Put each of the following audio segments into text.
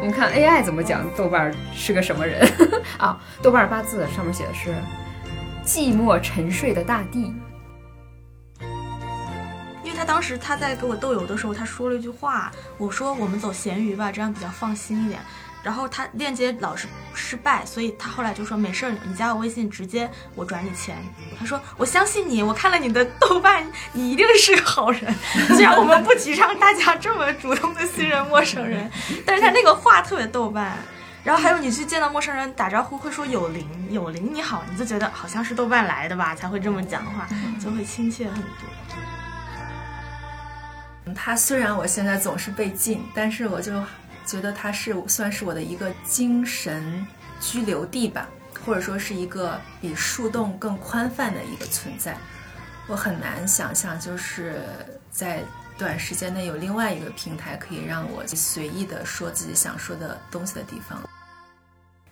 我们看 AI 怎么讲豆瓣是个什么人 啊？豆瓣八字上面写的是寂寞沉睡的大地。因为他当时他在给我豆油的时候，他说了一句话，我说我们走咸鱼吧，这样比较放心一点。然后他链接老是失败，所以他后来就说没事儿，你加我微信，直接我转你钱。他说我相信你，我看了你的豆瓣，你一定是个好人。虽然我们不提倡大家这么主动的信任陌生人，但是他那个话特别豆瓣。然后还有你去见到陌生人打招呼会说有灵有灵你好，你就觉得好像是豆瓣来的吧，才会这么讲话，就会亲切很多。他虽然我现在总是被禁，但是我就。觉得它是算是我的一个精神居留地吧，或者说是一个比树洞更宽泛的一个存在。我很难想象，就是在短时间内有另外一个平台可以让我随意的说自己想说的东西的地方。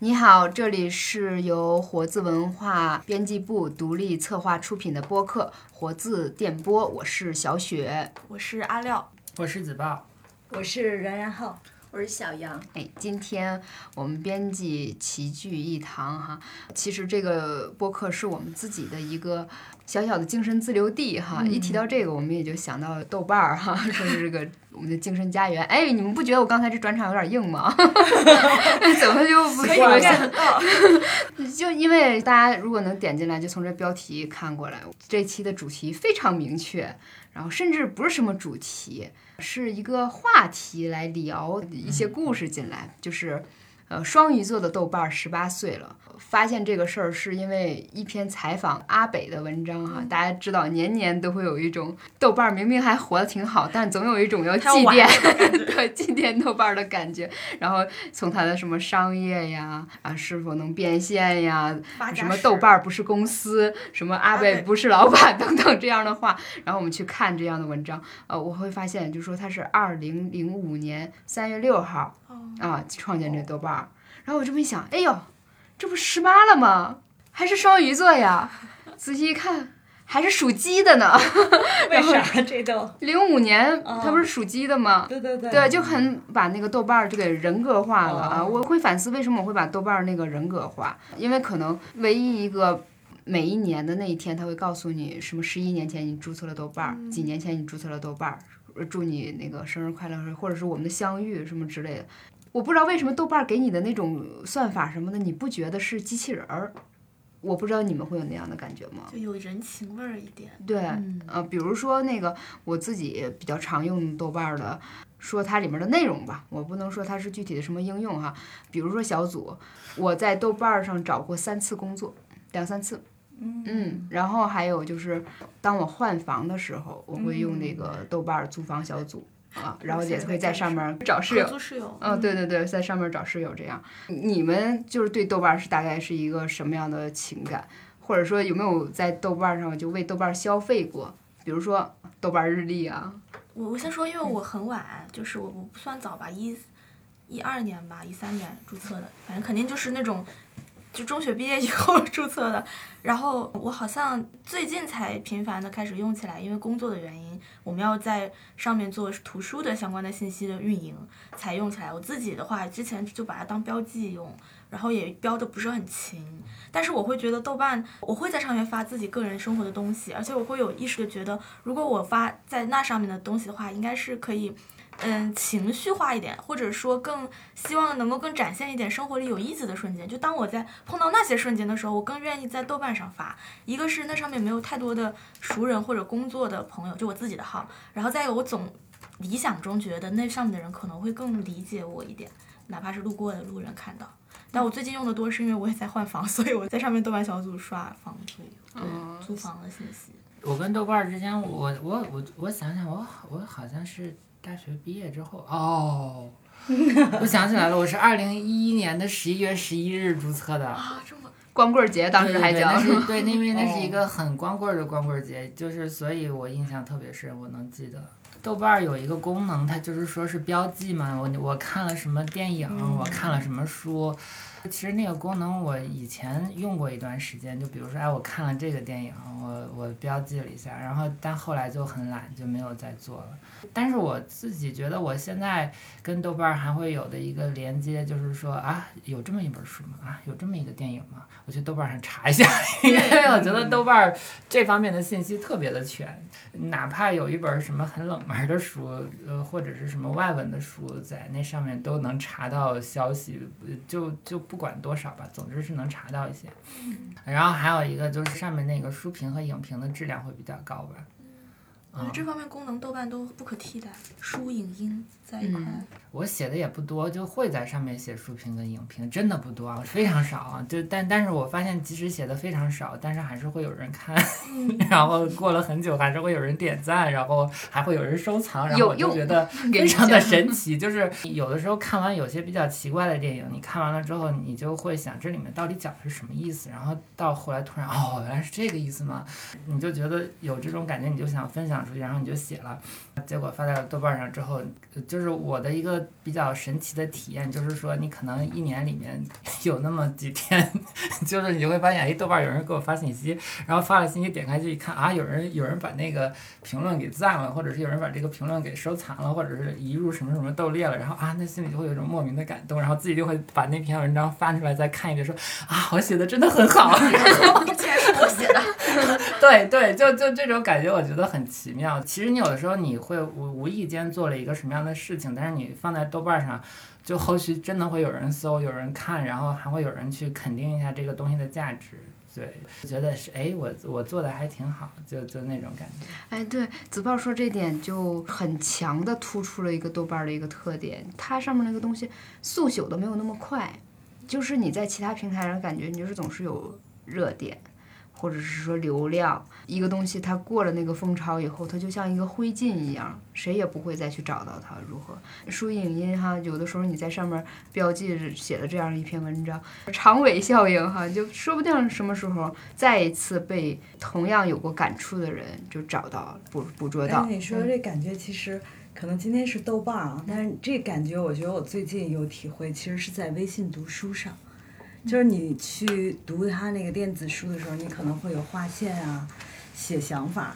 你好，这里是由活字文化编辑部独立策划出品的播客《活字电波》，我是小雪，我是阿廖，我是子豹，我是然然浩。我是小杨，哎，今天我们编辑齐聚一堂哈。其实这个播客是我们自己的一个小小的精神自留地哈。一提到这个，我们也就想到豆瓣儿哈，说是这个我们的精神家园。哎，你们不觉得我刚才这转场有点硬吗？怎么就不可以看到？就因为大家如果能点进来，就从这标题看过来，这期的主题非常明确，然后甚至不是什么主题。是一个话题来聊一些故事进来，就是，呃，双鱼座的豆瓣十八岁了。发现这个事儿是因为一篇采访阿北的文章哈，大家知道年年都会有一种豆瓣明明还活得挺好，但总有一种要祭奠，对祭奠豆瓣的感觉。然后从他的什么商业呀啊是否能变现呀，什么豆瓣不是公司，什么阿北。不是老板等等这样的话，然后我们去看这样的文章，呃，我会发现就说他是二零零五年三月六号啊创建这豆瓣，然后我这么一想，哎呦。这不十八了吗？还是双鱼座呀？仔细一看，还是属鸡的呢。为啥这都？零五年他不是属鸡的吗？对对对。对，就很把那个豆瓣儿就给人格化了啊！我会反思为什么我会把豆瓣儿那个人格化，因为可能唯一一个每一年的那一天，他会告诉你什么十一年前你注册了豆瓣儿，几年前你注册了豆瓣儿，祝你那个生日快乐，或者是我们的相遇什么之类的。我不知道为什么豆瓣给你的那种算法什么的，你不觉得是机器人儿？我不知道你们会有那样的感觉吗？就有人情味儿一点。对，呃，比如说那个我自己比较常用豆瓣的，说它里面的内容吧，我不能说它是具体的什么应用哈。比如说小组，我在豆瓣上找过三次工作，两三次。嗯，然后还有就是当我换房的时候，我会用那个豆瓣租房小组。啊，然后也会在上面找室友，室友，嗯，对对对，在上面找室友这样。你们就是对豆瓣是大概是一个什么样的情感，或者说有没有在豆瓣上就为豆瓣消费过？比如说豆瓣日历啊。我我先说，因为我很晚，就是我我不算早吧，一，一二年吧，一三年注册的，反正肯定就是那种。就中学毕业以后 注册的，然后我好像最近才频繁的开始用起来，因为工作的原因，我们要在上面做图书的相关的信息的运营，才用起来。我自己的话，之前就把它当标记用，然后也标的不是很勤。但是我会觉得豆瓣，我会在上面发自己个人生活的东西，而且我会有意识的觉得，如果我发在那上面的东西的话，应该是可以。嗯，情绪化一点，或者说更希望能够更展现一点生活里有意思的瞬间。就当我在碰到那些瞬间的时候，我更愿意在豆瓣上发。一个是那上面没有太多的熟人或者工作的朋友，就我自己的号。然后再有，我总理想中觉得那上面的人可能会更理解我一点，哪怕是路过的路人看到。但我最近用的多是因为我也在换房，所以我在上面豆瓣小组刷房租，租房的信息。我跟豆瓣之间，我我我我想想，我我好像是。大学毕业之后哦，我想起来了，我是二零一一年的十一月十一日注册的啊，这么光棍节当时还叫对，因为那是 一个很光棍的光棍节，就是所以我印象特别深，我能记得。豆瓣儿有一个功能，它就是说是标记嘛，我我看了什么电影，我看了什么书。其实那个功能我以前用过一段时间，就比如说，哎，我看了这个电影，我我标记了一下，然后但后来就很懒，就没有再做了。但是我自己觉得，我现在跟豆瓣还会有的一个连接，就是说啊，有这么一本书吗？啊，有这么一个电影吗？我去豆瓣上查一下，因为我觉得豆瓣这方面的信息特别的全，哪怕有一本什么很冷门的书，呃，或者是什么外文的书，在那上面都能查到消息，就就不管多少吧，总之是能查到一些。然后还有一个就是上面那个书评和影评的质量会比较高吧。嗯这方面功能豆瓣都不可替代，书影音在一块。我写的也不多，就会在上面写书评跟影评，真的不多啊，非常少啊。就但但是我发现，即使写的非常少，但是还是会有人看，然后过了很久还是会有人点赞，然后还会有人收藏，然后我就觉得非常的神奇。就是有的时候看完有些比较奇怪的电影，你看完了之后，你就会想这里面到底讲的是什么意思，然后到后来突然哦，原来是这个意思吗？你就觉得有这种感觉，你就想分享出去，然后你就写了，结果发在了豆瓣上之后，就就是我的一个。比较神奇的体验就是说，你可能一年里面 有那么几天，就是你就会发现，哎，豆瓣有人给我发信息，然后发了信息，点开去一看，啊，有人有人把那个评论给赞了，或者是有人把这个评论给收藏了，或者是移入什么什么豆列了，然后啊，那心里就会有一种莫名的感动，然后自己就会把那篇文章翻出来再看一遍，说啊，我写的真的很好，而且是我写的，对对，就就这种感觉，我觉得很奇妙。其实你有的时候你会无无意间做了一个什么样的事情，但是你放在豆瓣上，就后续真的会有人搜，有人看，然后还会有人去肯定一下这个东西的价值。对，觉得是哎，我我做的还挺好，就就那种感觉。哎，对，子豹说这点就很强的突出了一个豆瓣的一个特点，它上面那个东西速朽的没有那么快，就是你在其他平台上感觉你就是总是有热点。或者是说流量，一个东西它过了那个风潮以后，它就像一个灰烬一样，谁也不会再去找到它。如何？书影音哈，有的时候你在上面标记写了这样一篇文章，长尾效应哈，就说不定什么时候再一次被同样有过感触的人就找到了，捕捕捉到。你说这感觉其实可能今天是豆瓣啊，但是这感觉我觉得我最近有体会，其实是在微信读书上。就是你去读他那个电子书的时候，你可能会有划线啊，写想法，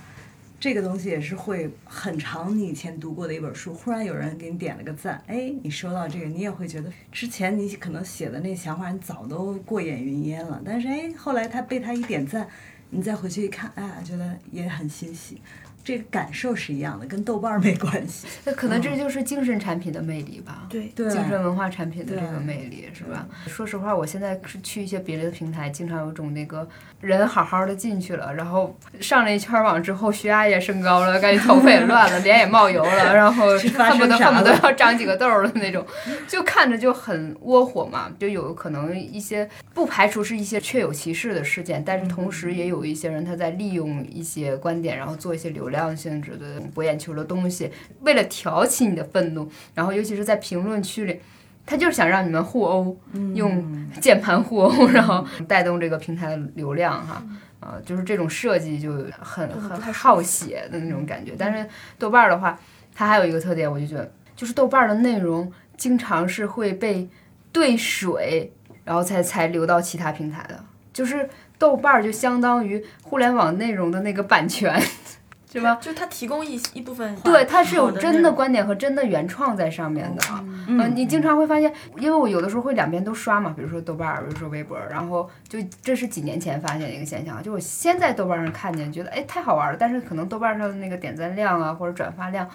这个东西也是会很长。你以前读过的一本书，忽然有人给你点了个赞，哎，你收到这个，你也会觉得之前你可能写的那想法，你早都过眼云烟了。但是哎，后来他被他一点赞，你再回去一看，哎，觉得也很欣喜。这个感受是一样的，跟豆瓣儿没关系。那可能这就是精神产品的魅力吧？对，对，精神文化产品的这个魅力是吧？说实话，我现在是去一些别的平台，经常有种那个人好好的进去了，然后上了一圈网之后，血压也升高了，感觉头发也乱了，脸也冒油了，然后恨不得恨不得要长几个痘儿的那种，就看着就很窝火嘛。就有可能一些不排除是一些确有其事的事件，但是同时也有一些人他在利用一些观点，然后做一些流。量性质的博眼球的东西，为了挑起你的愤怒，然后尤其是在评论区里，他就是想让你们互殴，用键盘互殴，然后带动这个平台的流量哈，啊，就是这种设计就很很好写的那种感觉。但是豆瓣的话，它还有一个特点，我就觉得就是豆瓣的内容经常是会被兑水，然后才才流到其他平台的，就是豆瓣儿就相当于互联网内容的那个版权。是吧？就他提供一一部分，对，他是有真的观点和真的原创在上面的。嗯，你经常会发现，因为我有的时候会两边都刷嘛，比如说豆瓣儿，比如说微博，然后就这是几年前发现的一个现象，就我先在豆瓣上看见，觉得哎太好玩了，但是可能豆瓣上的那个点赞量啊或者转发量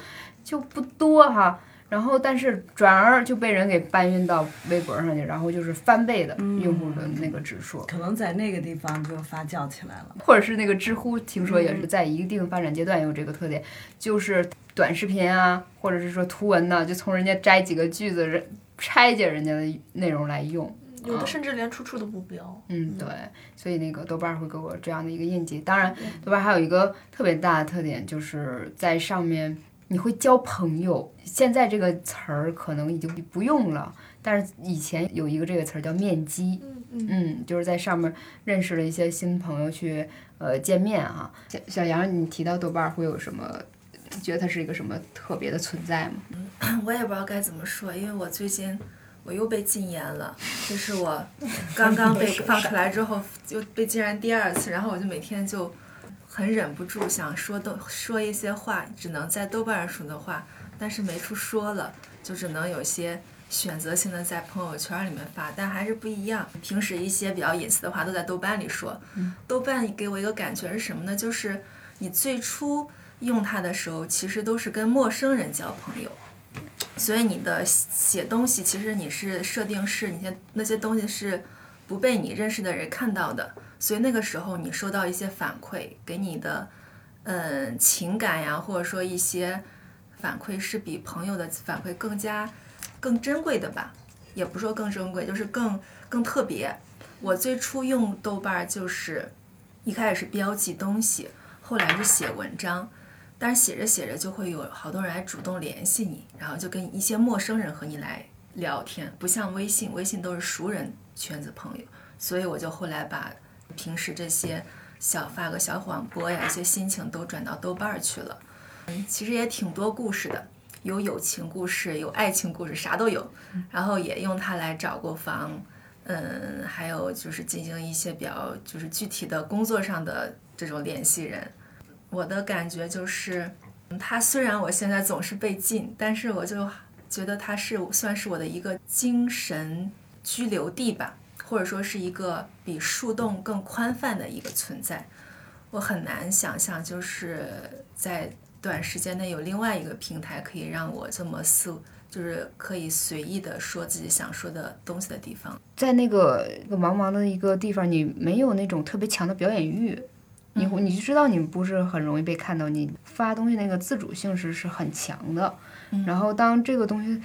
就不多哈。然后，但是转而就被人给搬运到微博上去，然后就是翻倍的用户的那个指数，可能在那个地方就发酵起来了。或者是那个知乎，听说也是在一定发展阶段有这个特点，就是短视频啊，或者是说图文呢，就从人家摘几个句子，人拆解人家的内容来用，有的甚至连出处都不标。嗯，对，所以那个豆瓣会给我这样的一个印记。当然，豆瓣还有一个特别大的特点，就是在上面。你会交朋友，现在这个词儿可能已经不用了，但是以前有一个这个词儿叫面基，嗯，就是在上面认识了一些新朋友去呃见面哈。小小杨，你提到豆瓣会有什么觉得它是一个什么特别的存在吗？我也不知道该怎么说，因为我最近我又被禁言了，就是我刚刚被 放出来之后就被禁言第二次，然后我就每天就很忍不住想说豆说一些话，只能在豆瓣上说的话，但是没处说了，就只能有些选择性的在朋友圈里面发，但还是不一样。平时一些比较隐私的话都在豆瓣里说，豆瓣给我一个感觉是什么呢？就是你最初用它的时候，其实都是跟陌生人交朋友。所以你的写东西，其实你是设定是你些那些东西是不被你认识的人看到的，所以那个时候你收到一些反馈，给你的嗯情感呀，或者说一些反馈是比朋友的反馈更加更珍贵的吧，也不说更珍贵，就是更更特别。我最初用豆瓣儿就是一开始是标记东西，后来是写文章。但是写着写着就会有好多人来主动联系你，然后就跟一些陌生人和你来聊天，不像微信，微信都是熟人圈子朋友，所以我就后来把平时这些小发个小广播呀，一些心情都转到豆瓣儿去了。嗯，其实也挺多故事的，有友情故事，有爱情故事，啥都有。然后也用它来找过房，嗯，还有就是进行一些比较就是具体的工作上的这种联系人。我的感觉就是，它虽然我现在总是被禁，但是我就觉得它是算是我的一个精神居留地吧，或者说是一个比树洞更宽泛的一个存在。我很难想象，就是在短时间内有另外一个平台可以让我这么肆，就是可以随意的说自己想说的东西的地方。在那个茫茫的一个地方，你没有那种特别强的表演欲。你你就知道你不是很容易被看到，你发东西那个自主性是是很强的。然后当这个东西，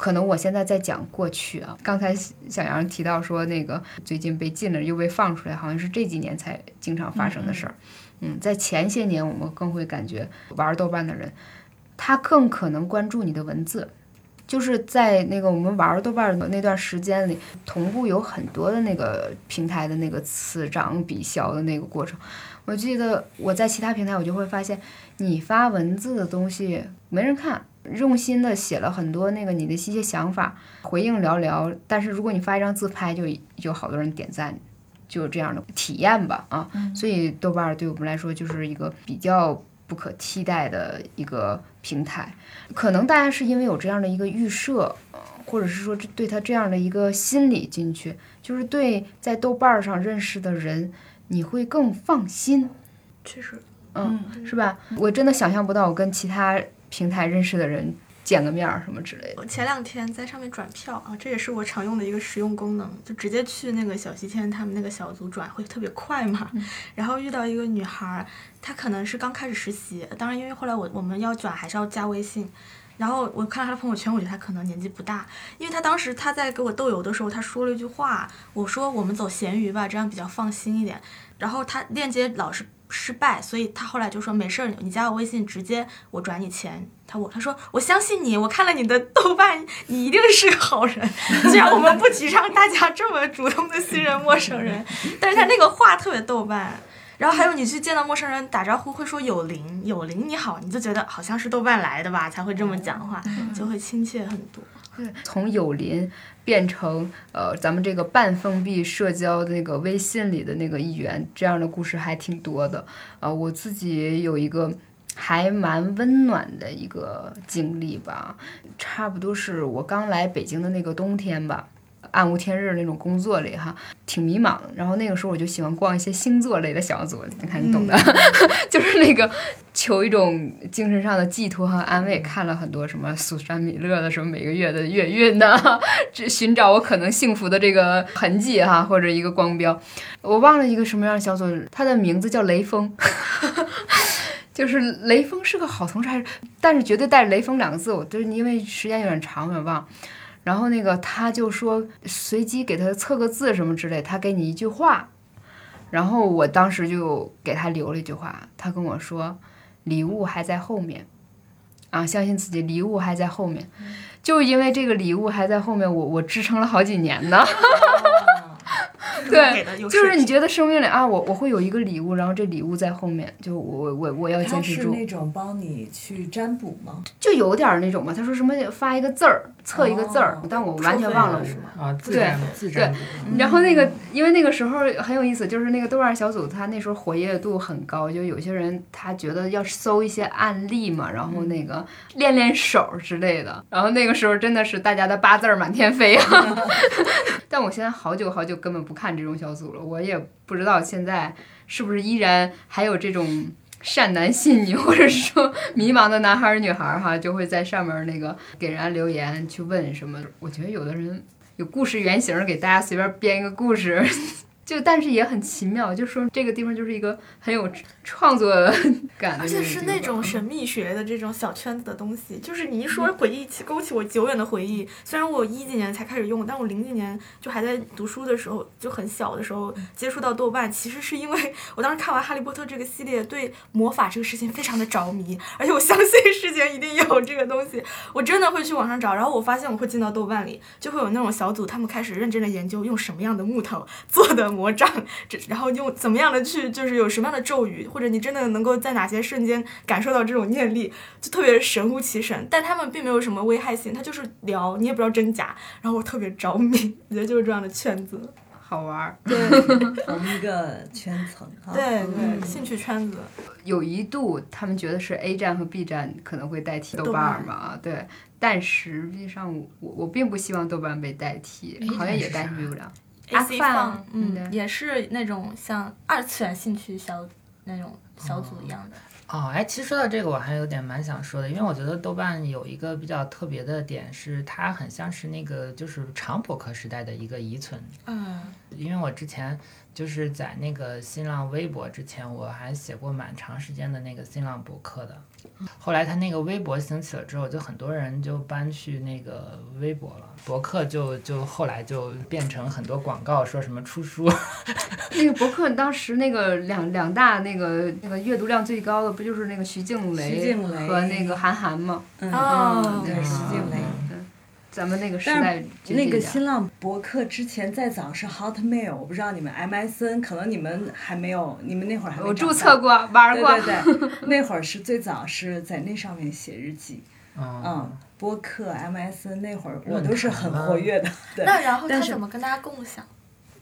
可能我现在在讲过去啊，刚才小杨提到说那个最近被禁了又被放出来，好像是这几年才经常发生的事儿。嗯，在前些年我们更会感觉玩豆瓣的人，他更可能关注你的文字，就是在那个我们玩豆瓣的那段时间里，同步有很多的那个平台的那个此涨彼消的那个过程。我记得我在其他平台，我就会发现你发文字的东西没人看，用心的写了很多那个你的一些想法，回应寥寥。但是如果你发一张自拍，就有好多人点赞，就这样的体验吧啊。所以豆瓣对我们来说就是一个比较不可替代的一个平台。可能大家是因为有这样的一个预设，或者是说对他这样的一个心理进去，就是对在豆瓣上认识的人。你会更放心，确实，嗯，是吧？我真的想象不到我跟其他平台认识的人见个面儿什么之类的。我前两天在上面转票啊，这也是我常用的一个实用功能，就直接去那个小西天他们那个小组转，会特别快嘛。然后遇到一个女孩，她可能是刚开始实习，当然因为后来我我们要转还是要加微信。然后我看了他的朋友圈，我觉得他可能年纪不大，因为他当时他在给我豆油的时候，他说了一句话，我说我们走闲鱼吧，这样比较放心一点。然后他链接老是失败，所以他后来就说没事儿，你加我微信，直接我转你钱。他我他说我相信你，我看了你的豆瓣，你一定是个好人。虽然我们不提倡大家这么主动的信任陌生人，但是他那个话特别豆瓣。然后还有你去见到陌生人打招呼会说有灵有灵你好，你就觉得好像是豆瓣来的吧，才会这么讲话，就会亲切很多。从友邻变成呃咱们这个半封闭社交的那个微信里的那个一员，这样的故事还挺多的。呃，我自己有一个还蛮温暖的一个经历吧，差不多是我刚来北京的那个冬天吧。暗无天日那种工作里哈，挺迷茫。然后那个时候我就喜欢逛一些星座类的小组，你看你懂的，就是那个求一种精神上的寄托和安慰。看了很多什么苏珊米勒的什么每个月的月运呐，这寻找我可能幸福的这个痕迹哈，或者一个光标。我忘了一个什么样的小组，它的名字叫雷锋，就是雷锋是个好同事还是？但是绝对带着雷锋两个字，我就是因为时间有点长，有点忘。然后那个他就说随机给他测个字什么之类，他给你一句话，然后我当时就给他留了一句话，他跟我说礼物还在后面，啊，相信自己，礼物还在后面，就因为这个礼物还在后面，我我支撑了好几年呢。给对就是你觉得生命里啊，我我会有一个礼物，然后这礼物在后面，就我我我要坚持住，是那种帮你去占卜吗？就有点儿那种嘛。他说什么发一个字儿，测一个字儿，哦但我完全忘了对占自占卜。然后那个，因为那个时候很有意思，就是那个豆瓣小组，他那时候活跃度很高，就有些人他觉得要搜一些案例嘛，然后那个练练手之类的。然后那个时候真的是大家的八字儿满天飞啊！但我现在好久好久根本不看这种小组了，我也不知道现在是不是依然还有这种。善男信女，或者是说迷茫的男孩女孩哈，就会在上面那个给人家留言去问什么。我觉得有的人有故事原型，给大家随便编一个故事，就但是也很奇妙，就说这个地方就是一个很有创作 感的而且是那种神秘学的这种小圈子的东西，就是你一说回忆起，勾起我久远的回忆。虽然我一几年才开始用，但我零几年就还在读书的时候，就很小的时候接触到豆瓣，其实是因为我当时看完《哈利波特》这个系列，对魔法这个事情非常的着迷，而且我相信 世间一定有这个东西，我真的会去网上找。然后我发现我会进到豆瓣里，就会有那种小组，他们开始认真的研究用什么样的木头做的魔杖，这然后用怎么样的去就是有什么样的咒语，或者你真的能够在哪些瞬间感受到这种念力，就特别神乎其神。但他们并没有什么危害性，他就是聊，你也不知道真假。然后我特别着迷，我觉得就是这样的圈子，好玩儿。对 同一个圈层啊。对对，兴趣圈子。有一度他们觉得是 A 站和 B 站可能会代替豆豆瓣儿瓣嘛，对，但实际上我我并不希望豆瓣被代替好像也代替不了。AC 放放，嗯对嗯，也是那种像二次元兴趣小那种小组一样的。哦，哎，其实说到这个，我还有点蛮想说的，因为我觉得豆瓣有一个比较特别的点是，它很像是那个就是长博客时代的一个遗存。嗯，因为我之前就是在那个新浪微博之前，我还写过蛮长时间的那个新浪博客的。后来他那个微博兴起了之后，就很多人就搬去那个微博了，博客就就后来就变成很多广告，说什么出书。那个博客当时那个两两大那个那个阅读量最高的不就是那个徐静蕾徐静蕾和那个韩寒吗？嗯，哦对，徐静蕾。咱们那个时代是那个新浪博客之前再早是 Hotmail，我不知道你们 MSN，可能你们还没有，你们那会儿还没我注册过玩过，对对对，那会儿是最早是在那上面写日记，嗯嗯，播客 MSN 那会儿我都是很活跃的，对。那然后他但是怎么跟大家共享？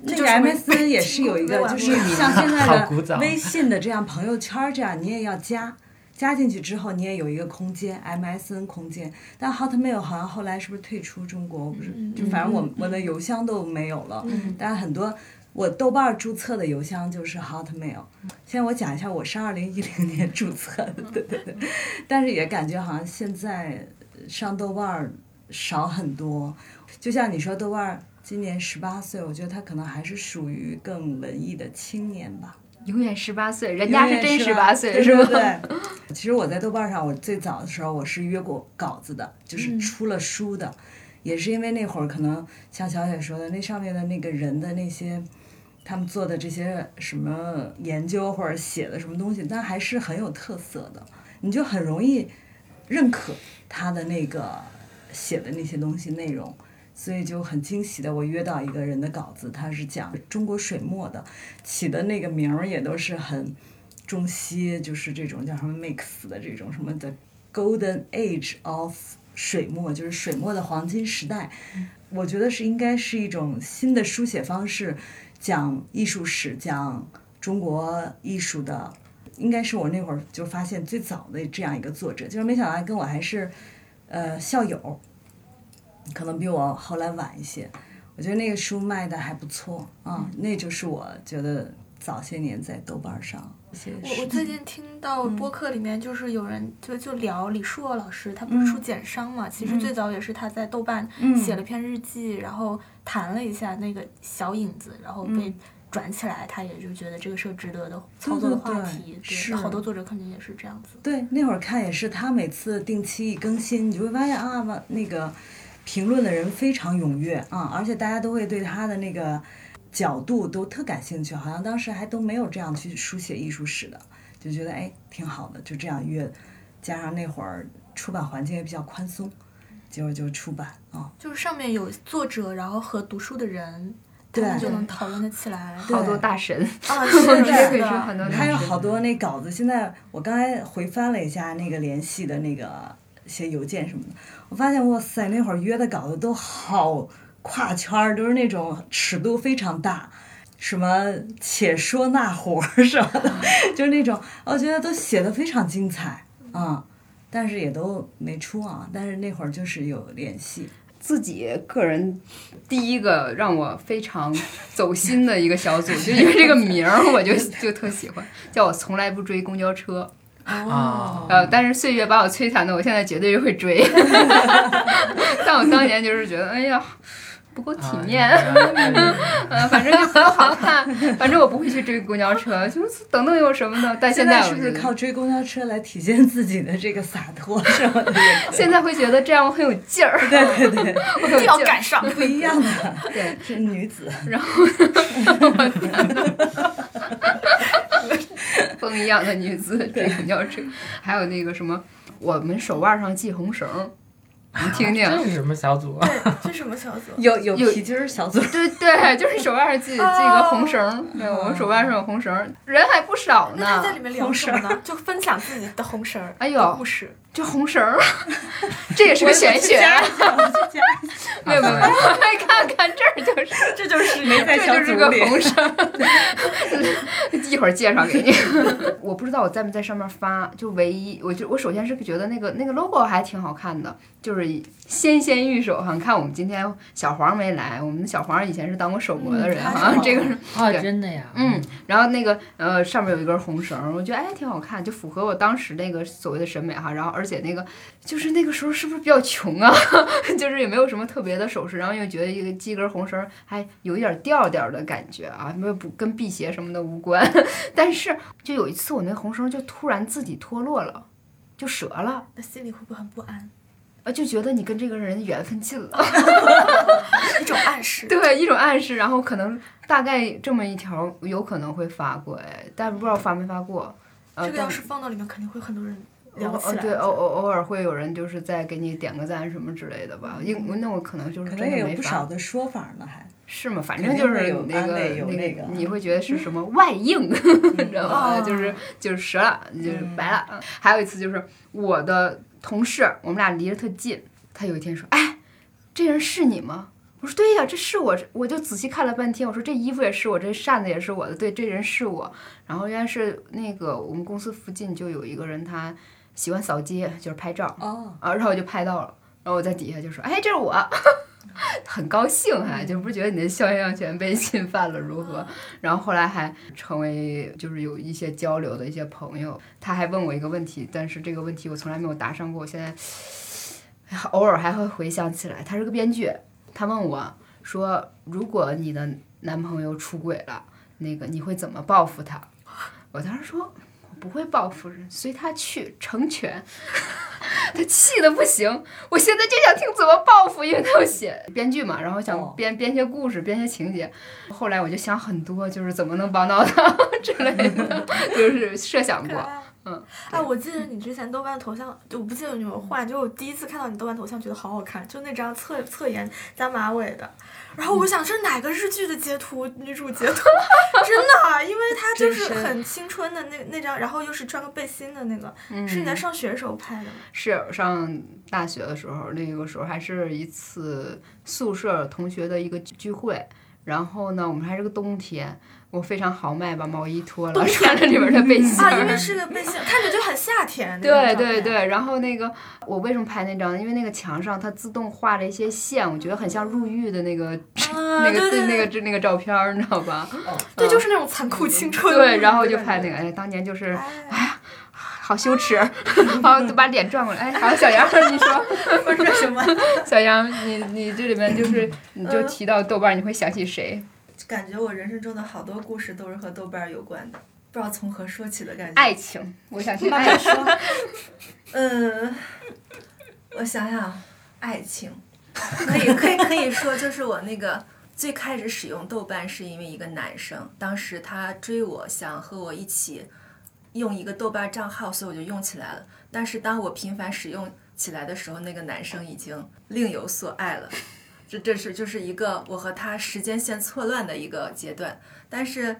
那个就是微 MSN 也是有一个，就是像现在的微信的这样朋友圈这样，你也要加。加进去之后，你也有一个空间，MSN 空间。但 Hotmail 好像后来是不是退出中国？我不是，就反正我我的邮箱都没有了。但很多我豆瓣儿注册的邮箱就是 Hotmail。现在我讲一下，我是二零一零年注册的，对对对。但是也感觉好像现在上豆瓣儿少很多。就像你说，豆瓣儿今年十八岁，我觉得他可能还是属于更文艺的青年吧。永远十八岁，人家是真十八岁，对是吧？对对。其实我在豆瓣上，我最早的时候我是约过稿子的，就是出了书的，也是因为那会儿可能像小雪说的，那上面的那个人的那些。他们做的这些什么研究或者写的什么东西，但还是很有特色的，你就很容易认可他的那个写的那些东西内容。所以就很惊喜的，我约到一个人的稿子，他是讲中国水墨的，起的那个名儿也都是很中西，就是这种叫什么 mix 的这种什么的 golden age of 水墨，就是水墨的黄金时代。我觉得是应该是一种新的书写方式，讲艺术史，讲中国艺术的，应该是我那会儿就发现最早的这样一个作者，就是没想到跟我还是呃校友。可能比我后来晚一些，我觉得那个书卖的还不错啊，那就是我觉得早些年在豆瓣上我我最近听到嗯播客里面就是有人就就聊李硕老师，他不是出简商嘛？其实最早也是他在豆瓣嗯写了篇日记，然后谈了一下那个小影子，然后被转起来，他也就觉得这个是个值得的操作的话题。是好多作者肯定也是这样子。对，那会儿看也是，他每次定期一更新，你就会发现啊，完那个评论的人非常踊跃啊，而且大家都会对他的那个角度都特感兴趣，好像当时还都没有这样去书写艺术史的，就觉得哎挺好的，就这样越加上那会儿出版环境也比较宽松，结果就出版啊。就是上面有作者，然后和读书的人。他们对就能讨论得起来。好多大神，啊，是的，这可以是的说很多大神。还有好多那稿子，现在我刚才回翻了一下那个联系的那个写邮件什么的，我发现哇塞，那会儿约的稿子都好跨圈儿，都是那种尺度非常大。什么且说那活儿什么的，就是那种，我觉得都写的非常精彩啊、嗯，但是也都没出啊。但是那会儿就是有联系，自己个人第一个让我非常走心的一个小组，就因为这个名儿，我就就特喜欢，叫我从来不追公交车。哦呃，但是岁月把我摧残的，我现在绝对会追。但我当年就是觉得，哎呀。不够体面，嗯，反正就很好看，反正我不会去追公交车，就是等等有什么呢？但现在是不是靠追公交车来体现自己的这个洒脱？什么的？现在会觉得这样我很有劲儿，对对对，我有要赶上不一样的，对，是女子，然后风一样的女子追公交车，还有那个什么，我们手腕上系红绳。你听听，这是什么小组？对，这是什么小组？有有皮筋儿小组。对对，就是手腕上系系个红绳，对，我们手腕上有红绳，人还不少呢。在里面聊什么呢？就分享自己的红绳儿，哎呦故事。这红绳儿，这也是个玄学。没有没有没有，看看这儿就是，这就是没在这就是个红绳。一会儿介绍给你。我不知道我在没在上面发，就唯一，我就我首先是觉得那个那个 logo 还挺好看的，就是纤纤玉手哈。你看我们今天小黄没来，我们的小黄以前是当过手模的人哈，这个是哦，真的呀。嗯，然后那个呃上面有一根红绳，我觉得哎挺好看，就符合我当时那个所谓的审美哈。然后而且那个就是那个时候是不是比较穷啊？就是也没有什么特别的首饰，然后又觉得一个系根红绳还有一点调调的感觉啊，没有不跟辟邪什么的无关。但是就有一次我那红绳就突然自己脱落了，就折了，那心里会不会很不安？啊，就觉得你跟这个人缘分尽了，一种暗示。对，一种暗示。然后可能大概这么一条有可能会发过哎，但不知道发没发过。呃、这个要是放到里面，肯定会很多人。聊哦，对，偶偶偶尔会有人就是在给你点个赞什么之类的吧，因那我可能就是可能也有不少的说法呢，还是吗？反正就是那个那个，你会觉得是什么外应，你知道吗？就是就是折了，就是白了。还有一次就是我的同事，我们俩离得特近，他有一天说：“哎，这人是你吗？”我说：“对呀，这是我。”我就仔细看了半天，我说：“这衣服也是我，这扇子也是我的，对，这人是我。”然后原来是那个我们公司附近就有一个人，他。喜欢扫街，就是拍照哦，啊，然后我就拍到了，然后我在底下就说：“哎，这是我，很高兴还就不觉得你的肖像权被侵犯了如何？”然后后来还成为就是有一些交流的一些朋友。他还问我一个问题，但是这个问题我从来没有答上过，我现在偶尔还会回想起来。他是个编剧，他问我说：“如果你的男朋友出轨了，那个你会怎么报复他？”我当时说。不会报复人，随他去成全。他气的不行，我现在就想听怎么报复，因为他要写编剧嘛，然后想编编些故事，编些情节。后来我就想很多，就是怎么能帮到他 之类的，就是设想过。嗯，哎，我记得你之前豆瓣头像，就我不记得你有换，就我第一次看到你豆瓣头像，觉得好好看，就那张侧侧颜加马尾的。然后我想这是哪个日剧的截图，女主截图，真的，因为她就是很青春的那那张，然后又是穿个背心的那个，嗯、是你在上学时候拍的吗？是上大学的时候，那个时候还是一次宿舍同学的一个聚会，然后呢，我们还是个冬天。我非常豪迈，把毛衣脱了，穿着里面的背心。啊，因为是个背心，看着就很夏天。对对对，然后那个我为什么拍那张？因为那个墙上它自动画了一些线，我觉得很像入狱的那个、啊、那个对那个那个照片，你知道吧？对，就是那种残酷青春。对，然后就拍那个，哎，当年就是，哎呀。好羞耻，好就把脸转过来。哎，好，小杨，你说 我说什么？小杨，你你这里面就是，你就提到豆瓣，你会想起谁？感觉我人生中的好多故事都是和豆瓣有关的，不知道从何说起的感觉。爱情，我想听爱情。嗯，我想想，爱情，可以可以可以说，就是我那个最开始使用豆瓣是因为一个男生，当时他追我，想和我一起用一个豆瓣账号，所以我就用起来了。但是当我频繁使用起来的时候，那个男生已经另有所爱了。这这是就是一个我和他时间线错乱的一个阶段。但是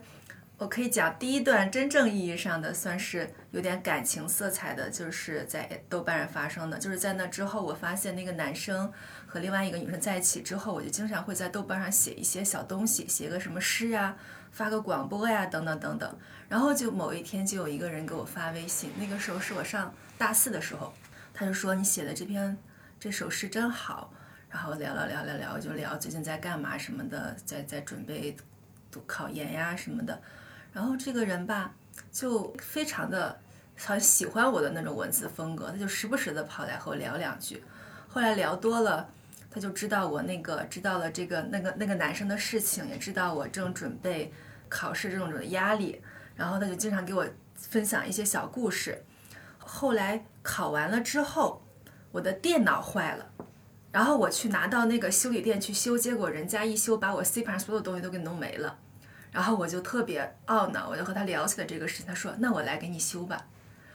我可以讲，第一段真正意义上的算是有点感情色彩的，就是在豆瓣上发生的。就是在那之后，我发现那个男生和另外一个女生在一起之后，我就经常会在豆瓣上写一些小东西，写个什么诗啊，发个广播呀，等等等等。然后就某一天就有一个人给我发微信，那个时候是我上大四的时候，他就说你写的这篇这首诗真好。然后聊聊聊聊聊，就聊最近在干嘛什么的，在在准备读考研呀什么的。然后这个人吧，就非常的很喜欢我的那种文字风格，他就时不时的跑来和我聊两句。后来聊多了，他就知道我那个知道了这个那个那个男生的事情，也知道我正准备考试这种的压力。然后他就经常给我分享一些小故事。后来考完了之后，我的电脑坏了。然后我去拿到那个修理店去修，结果人家一修把我 C 盘所有东西都给弄没了，然后我就特别懊恼，我就和他聊起了这个事情。他说：“那我来给你修吧。”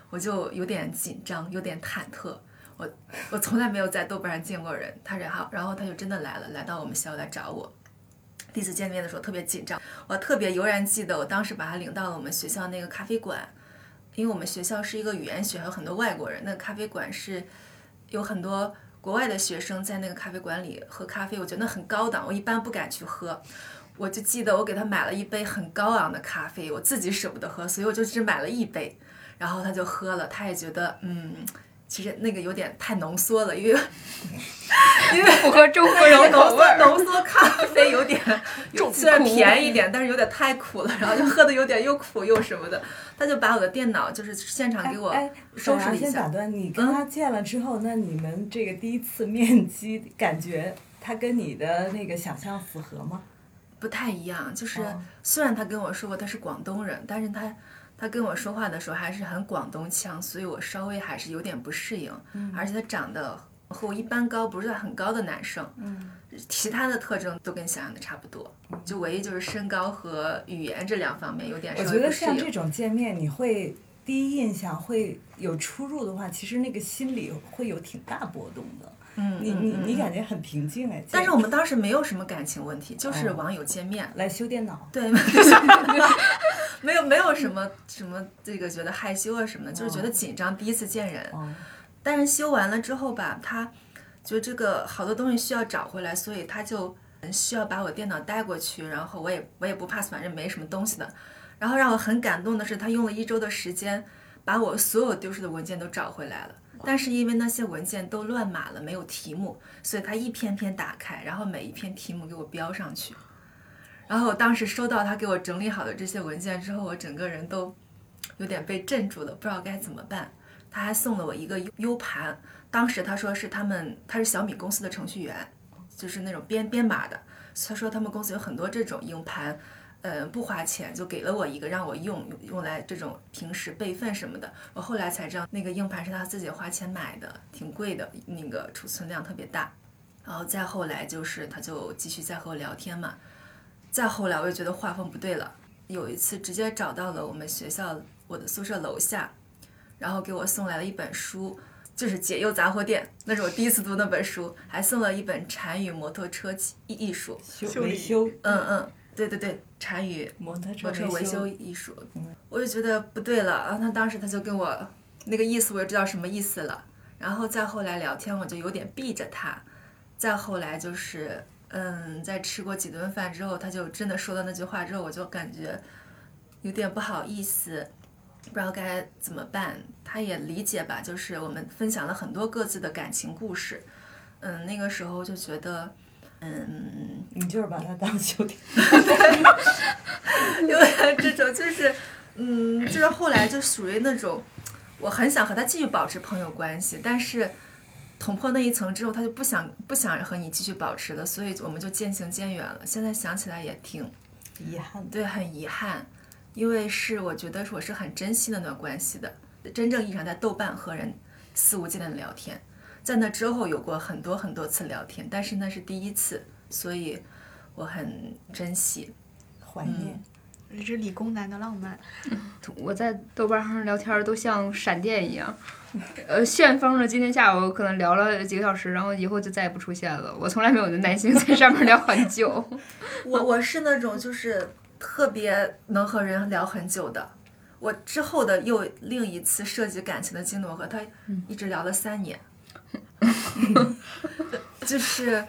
我就有点紧张，有点忐忑。我我从来没有在豆瓣上见过人，他然后然后他就真的来了，来到我们学校来找我。第一次见面的时候特别紧张，我特别悠然记得，我当时把他领到了我们学校那个咖啡馆，因为我们学校是一个语言学，有很多外国人。那个咖啡馆是有很多。国外的学生在那个咖啡馆里喝咖啡，我觉得很高档，我一般不敢去喝。我就记得我给他买了一杯很高昂的咖啡，我自己舍不得喝，所以我就只买了一杯，然后他就喝了，他也觉得嗯。其实那个有点太浓缩了，因为 因为符合中国人浓缩浓缩咖啡有点 虽然便宜一点，但是有点太苦了，然后就喝的有点又苦又什么的。他就把我的电脑就是现场给我收拾了一下。先打断你，跟他见了之后，那你们这个第一次面基，感觉他跟你的那个想象符合吗？不太一样，就是虽然他跟我说过他是广东人，但是他。他跟我说话的时候还是很广东腔，所以我稍微还是有点不适应。嗯，而且他长得和我一般高，不是很高的男生。嗯，其他的特征都跟想象的差不多，就唯一就是身高和语言这两方面有点。我觉得像这种见面，你会第一印象会有出入的话，其实那个心里会有挺大波动的。嗯，你你你感觉很平静哎。但是我们当时没有什么感情问题，就是网友见面来修电脑。对。没有没有什么什么这个觉得害羞啊什么的，就是觉得紧张，第一次见人。但是修完了之后吧，他就这个好多东西需要找回来，所以他就需要把我电脑带过去。然后我也我也不怕，反正没什么东西的。然后让我很感动的是，他用了一周的时间把我所有丢失的文件都找回来了。但是因为那些文件都乱码了，没有题目，所以他一篇篇打开，然后每一篇题目给我标上去。然后我当时收到他给我整理好的这些文件之后，我整个人都有点被镇住了，不知道该怎么办。他还送了我一个 U 盘，当时他说是他们，他是小米公司的程序员，就是那种编编码的。他说他们公司有很多这种硬盘，呃，不花钱就给了我一个让我用，用来这种平时备份什么的。我后来才知道那个硬盘是他自己花钱买的，挺贵的，那个储存量特别大。然后再后来就是他就继续在和我聊天嘛。再后来，我就觉得画风不对了。有一次，直接找到了我们学校我的宿舍楼下，然后给我送来了一本书，就是《解忧杂货店》，那是我第一次读那本书，还送了一本禅语摩托车艺艺术维修。嗯嗯，对对对，禅语摩托车维修艺术。我就觉得不对了，然后他当时他就跟我那个意思，我就知道什么意思了。然后再后来聊天，我就有点避着他。再后来就是。嗯，在吃过几顿饭之后，他就真的说了那句话之后，我就感觉有点不好意思，不知道该怎么办。他也理解吧，就是我们分享了很多各自的感情故事。嗯，那个时候就觉得，嗯，你就是把他当兄弟，有点这种，就是，嗯，就是后来就属于那种，我很想和他继续保持朋友关系，但是。捅破那一层之后，他就不想不想和你继续保持了，所以我们就渐行渐远了。现在想起来也挺遗憾，对，很遗憾，因为是我觉得我是很珍惜那段关系的，真正意义上在豆瓣和人肆无忌惮的聊天，在那之后有过很多很多次聊天，但是那是第一次，所以我很珍惜，怀念。这是理工男的浪漫。我在豆瓣上聊天儿都像闪电一样，呃，旋风的今天下午可能聊了几个小时，然后以后就再也不出现了。我从来没有的耐心 在上面聊很久。我我是那种就是特别能和人聊很久的。我之后的又另一次涉及感情的经历，我和他一直聊了三年。就是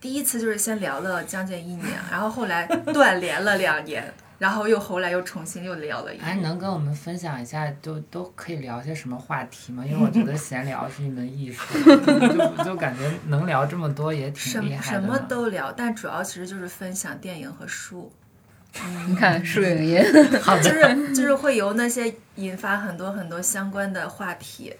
第一次就是先聊了将近一年，然后后来断联了两年，然后又后来又重新又聊了一哎，年。能跟我们分享一下，都都可以聊些什么话题吗？因为我觉得 闲聊是一门艺术，就就感觉能聊这么多也挺什厉害的。什么都聊，但主要其实就是分享电影和书。你看树影音，就是就是会由那些引发很多很多相关的话题，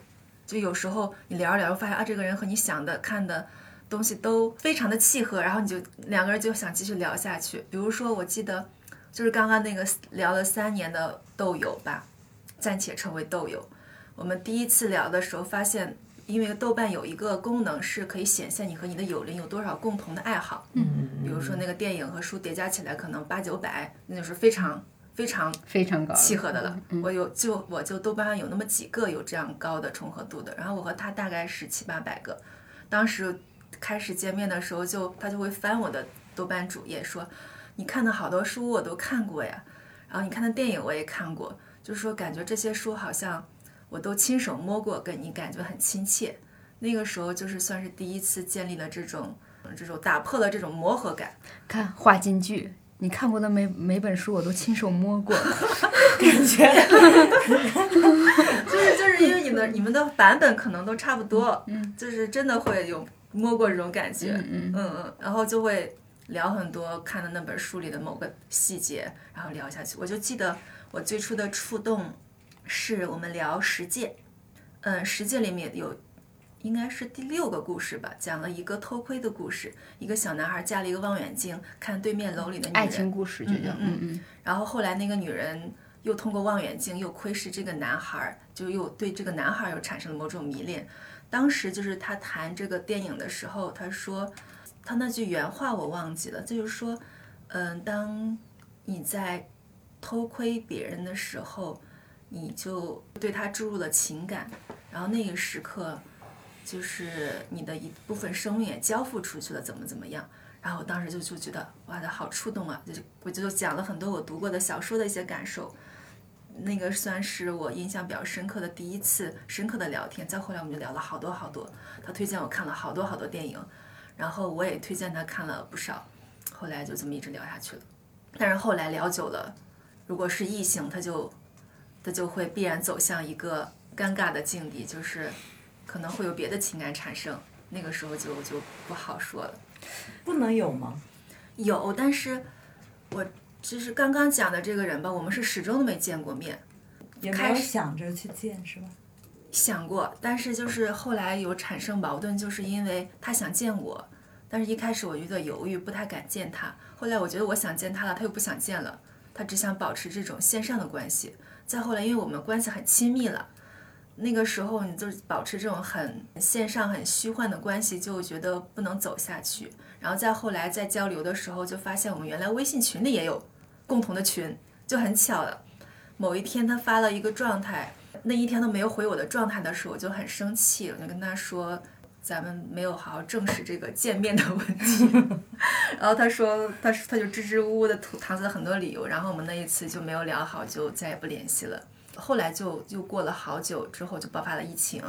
就有时候你聊着聊着发现啊，这个人和你想的看的东西都非常的契合，然后你就两个人就想继续聊下去。比如说，我记得就是刚刚那个聊了三年的豆友吧，暂且称为豆友。我们第一次聊的时候发现，因为豆瓣有一个功能是可以显现你和你的友邻有多少共同的爱好，嗯，比如说那个电影和书叠加起来可能八九百，那就是非常非常非常高，契合的了。我有就我就豆瓣上有那么几个有这样高的重合度的，然后我和他大概是七八百个。当时开始见面的时候就，他就会翻我的豆瓣主页说，你看的好多书我都看过呀，然后你看的电影我也看过，就是说感觉这些书好像我都亲手摸过，跟你感觉很亲切。那个时候就是算是第一次建立了这种这种打破了这种磨合感。看话金句。你看过的每每本书，我都亲手摸过。感觉就是就是因为你们你们的版本可能都差不多，嗯，就是真的会有摸过这种感觉，嗯嗯嗯，然后就会聊很多看的那本书里的某个细节，然后聊下去。我就记得我最初的触动是我们聊十诫，嗯，十诫里面有。应该是第六个故事吧，讲了一个偷窥的故事。一个小男孩架了一个望远镜，看对面楼里的女人。爱情故事就叫嗯嗯。然后后来那个女人又通过望远镜又窥视这个男孩，就又对这个男孩又产生了某种迷恋。当时就是他谈这个电影的时候，他说他那句原话我忘记了，就是说，嗯，当你在偷窥别人的时候，你就对他注入了情感，然后那个时刻。就是你的一部分生命也交付出去了，怎么怎么样？然后我当时就就觉得哇，的好触动啊！就我就讲了很多我读过的小说的一些感受，那个算是我印象比较深刻的第一次深刻的聊天。再后来我们就聊了好多好多，他推荐我看了好多好多电影，然后我也推荐他看了不少，后来就这么一直聊下去了。但是后来聊久了，如果是异性，他就他就会必然走向一个尴尬的境地，就是。可能会有别的情感产生，那个时候就就不好说了。不能有吗？有，但是我就是刚刚讲的这个人吧，我们是始终都没见过面，也没有想着去见，是吧？想过，但是就是后来有产生矛盾，就是因为他想见我，但是一开始我有点犹豫，不太敢见他。后来我觉得我想见他了，他又不想见了，他只想保持这种线上的关系。再后来，因为我们关系很亲密了。那个时候，你就保持这种很线上、很虚幻的关系，就觉得不能走下去。然后再后来在交流的时候，就发现我们原来微信群里也有共同的群，就很巧了。某一天他发了一个状态，那一天都没有回我的状态的时候，我就很生气，我就跟他说：“咱们没有好好正视这个见面的问题。”然后他说：“他说他就支支吾吾的吐搪塞很多理由。”然后我们那一次就没有聊好，就再也不联系了。后来就又过了好久之后，就爆发了疫情，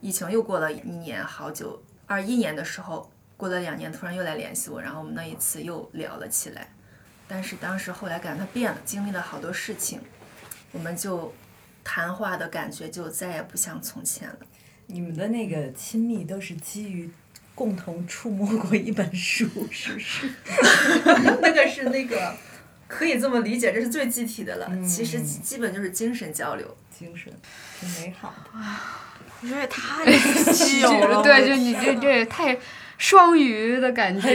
疫情又过了一年好久，二一年的时候过了两年，突然又来联系我，然后我们那一次又聊了起来。但是当时后来感觉他变了，经历了好多事情，我们就谈话的感觉就再也不像从前了。你们的那个亲密都是基于共同触摸过一本书，是不是？那个是那个。可以这么理解，这是最具体的了。嗯其实基本就是精神交流。精神挺美好的。我觉得也太 稀有了。对，就你这这也太双鱼的感觉，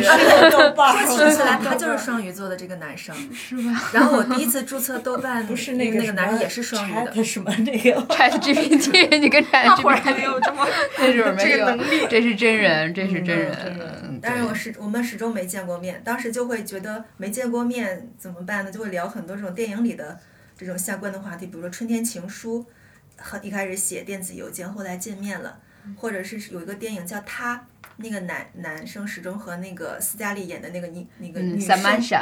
豆瓣儿，说起来，他就是双鱼座的这个男生。是吧然后我第一次注册豆瓣，不是那那个个男生也是双鱼的。什么那个。Chat GPT，你跟 Chat 会儿还 GPT 没有这么那时候没有这个能力，这是真人，这是真嗯人真人。嗯但是我对始我们始终没见过面，当时就会觉得没见过面怎么办呢？就会聊很多这种电影里的这种相关的话题，比如说《春天情书》，和一开始写电子邮件，后来见面了，或者是有一个电影叫《他》，那个男男生始终和那个斯嘉丽演的那个女那个嗯女生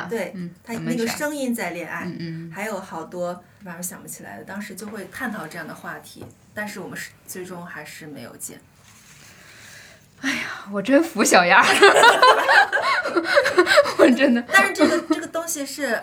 对，嗯他那个声音在恋爱，嗯嗯，还有好多反正想不起来的，当时就会探讨这样的话题，但是我们是最终还是没有见。哎呀我真服小丫儿，我真的。但是这个这个东西是，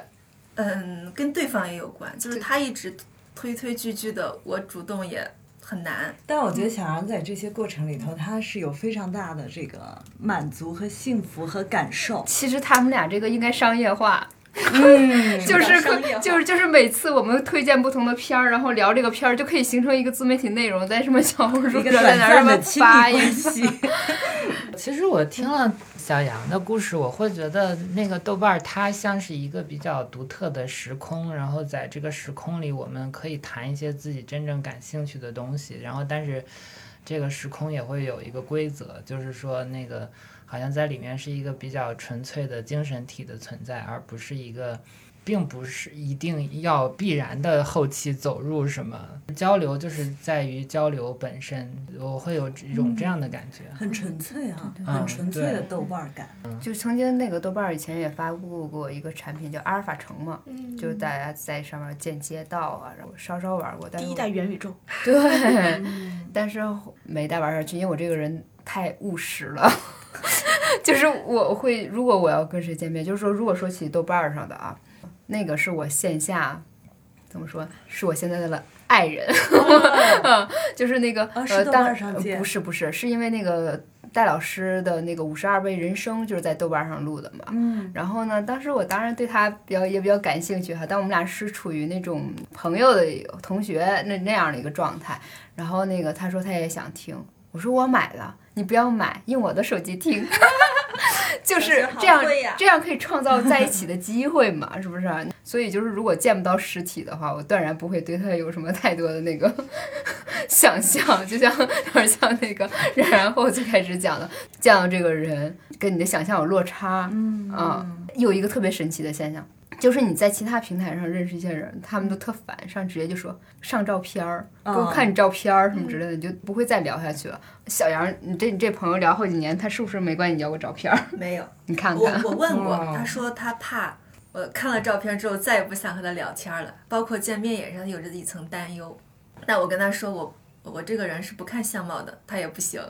嗯，跟对方也有关，就是他一直推推拒拒的，我主动也很难。但我觉得小杨在这些过程里头，他是有非常大的这个满足和幸福和感受。其实他们俩这个应该商业化，嗯，就是就是就是每次我们推荐不同的片儿，然后聊这个片儿，就可以形成一个自媒体内容，在什么小红书在短哪儿什么发一密关系。其实我听了小杨的故事，我会觉得那个豆瓣儿它像是一个比较独特的时空，然后在这个时空里，我们可以谈一些自己真正感兴趣的东西，然后但是这个时空也会有一个规则，就是说那个好像在里面是一个比较纯粹的精神体的存在，而不是一个。并不是一定要必然的后期走入什么交流，就是在于交流本身，我会有一种这样的感觉。很纯粹啊，嗯很纯粹的豆瓣感。就曾经那个豆瓣儿以前也发布过一个产品叫阿尔法城嘛，嗯就是大家在上面建街道啊，然后稍稍玩过，但是第一代元宇宙，对，但是没带玩下去，因为我这个人太务实了。就是我会，如果我要跟谁见面，就是说，如果说起豆瓣儿上的啊，那个是我线下怎么说，是我现在的爱人，就是那个、呃，不是不是，是因为那个戴老师的那个五十二位人生就是在豆瓣上录的嘛，嗯，然后呢，当时我当然对他比较也比较感兴趣哈，但我们俩是处于那种朋友的同学那那样的一个状态。然后那个他说他也想听，我说我买了，你不要买，用我的手机听，就是这样这样可以创造在一起的机会嘛，是不是？所以就是如果见不到实体的话，我断然不会对他有什么太多的那个 想象，就像有点像那个然然后最开始讲的，见到这个人跟你的想象有落差，嗯啊，有一个特别神奇的现象。就是你在其他平台上认识一些人，他们都特烦，上直接就说上照片儿，给我看你照片儿什么之类的，你就不会再聊下去了。小杨，你这你这朋友聊好几年，他是不是没管你要过照片儿？没有，你看我看，我问过，哦他说他怕我看了照片之后再也不想和他聊天了，包括见面也是有着一层担忧。但我跟他说我我这个人是不看相貌的，他也不行，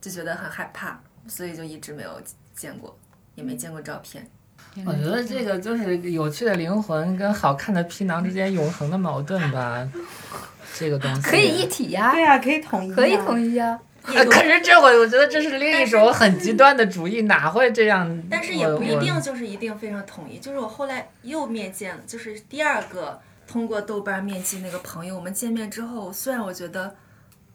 就觉得很害怕，所以就一直没有见过，也没见过照片。我觉得这个就是有趣的灵魂跟好看的皮囊之间永恒的矛盾吧，这个东西可以一体呀、对呀，可以统一，可以统。一呀、呃可是这我我觉得这是另一种很极端的主义，哪会这样？但是也不一定就是一定非常统一。就是我后来又面见了，就是第二个通过豆瓣面基那个朋友，我们见面之后，虽然我觉得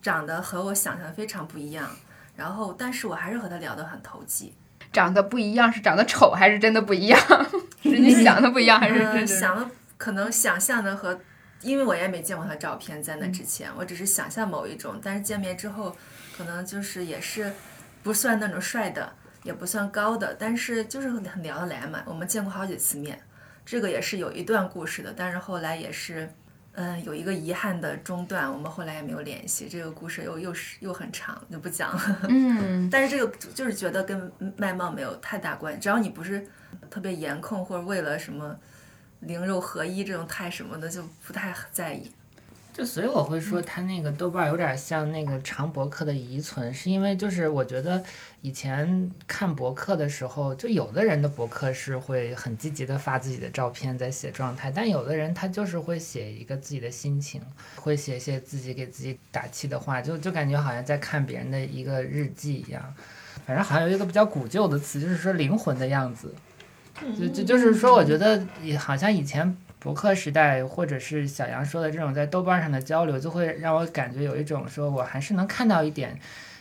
长得和我想象的非常不一样，然后但是我还是和他聊得很投机。长得不一样是长得丑还是真的不一样？是你想的不一样还是嗯，真的？想的可能想象的和，因为我也没见过他照片，在那之前，我只是想象某一种，但是见面之后，可能就是也是不算那种帅的，也不算高的，但是就是很很聊得来嘛。我们见过好几次面，这个也是有一段故事的，但是后来也是。嗯，有一个遗憾的中断，我们后来也没有联系。这个故事又又是又很长，就不讲了。嗯，但是这个就是觉得跟外貌没有太大关系，只要你不是特别颜控或者为了什么灵肉合一这种太什么的，就不太在意。就所以我会说，他那个豆瓣儿有点像那个长博客的遗存，是因为就是我觉得以前看博客的时候，就有的人的博客是会很积极的发自己的照片在写状态，但有的人他就是会写一个自己的心情，会写一些自己给自己打气的话，就就感觉好像在看别人的一个日记一样。反正好像有一个比较古旧的词，就是说灵魂的样子。就就就是说，我觉得也好像以前博客时代，或者是小杨说的这种在豆瓣上的交流，就会让我感觉有一种说我还是能看到一点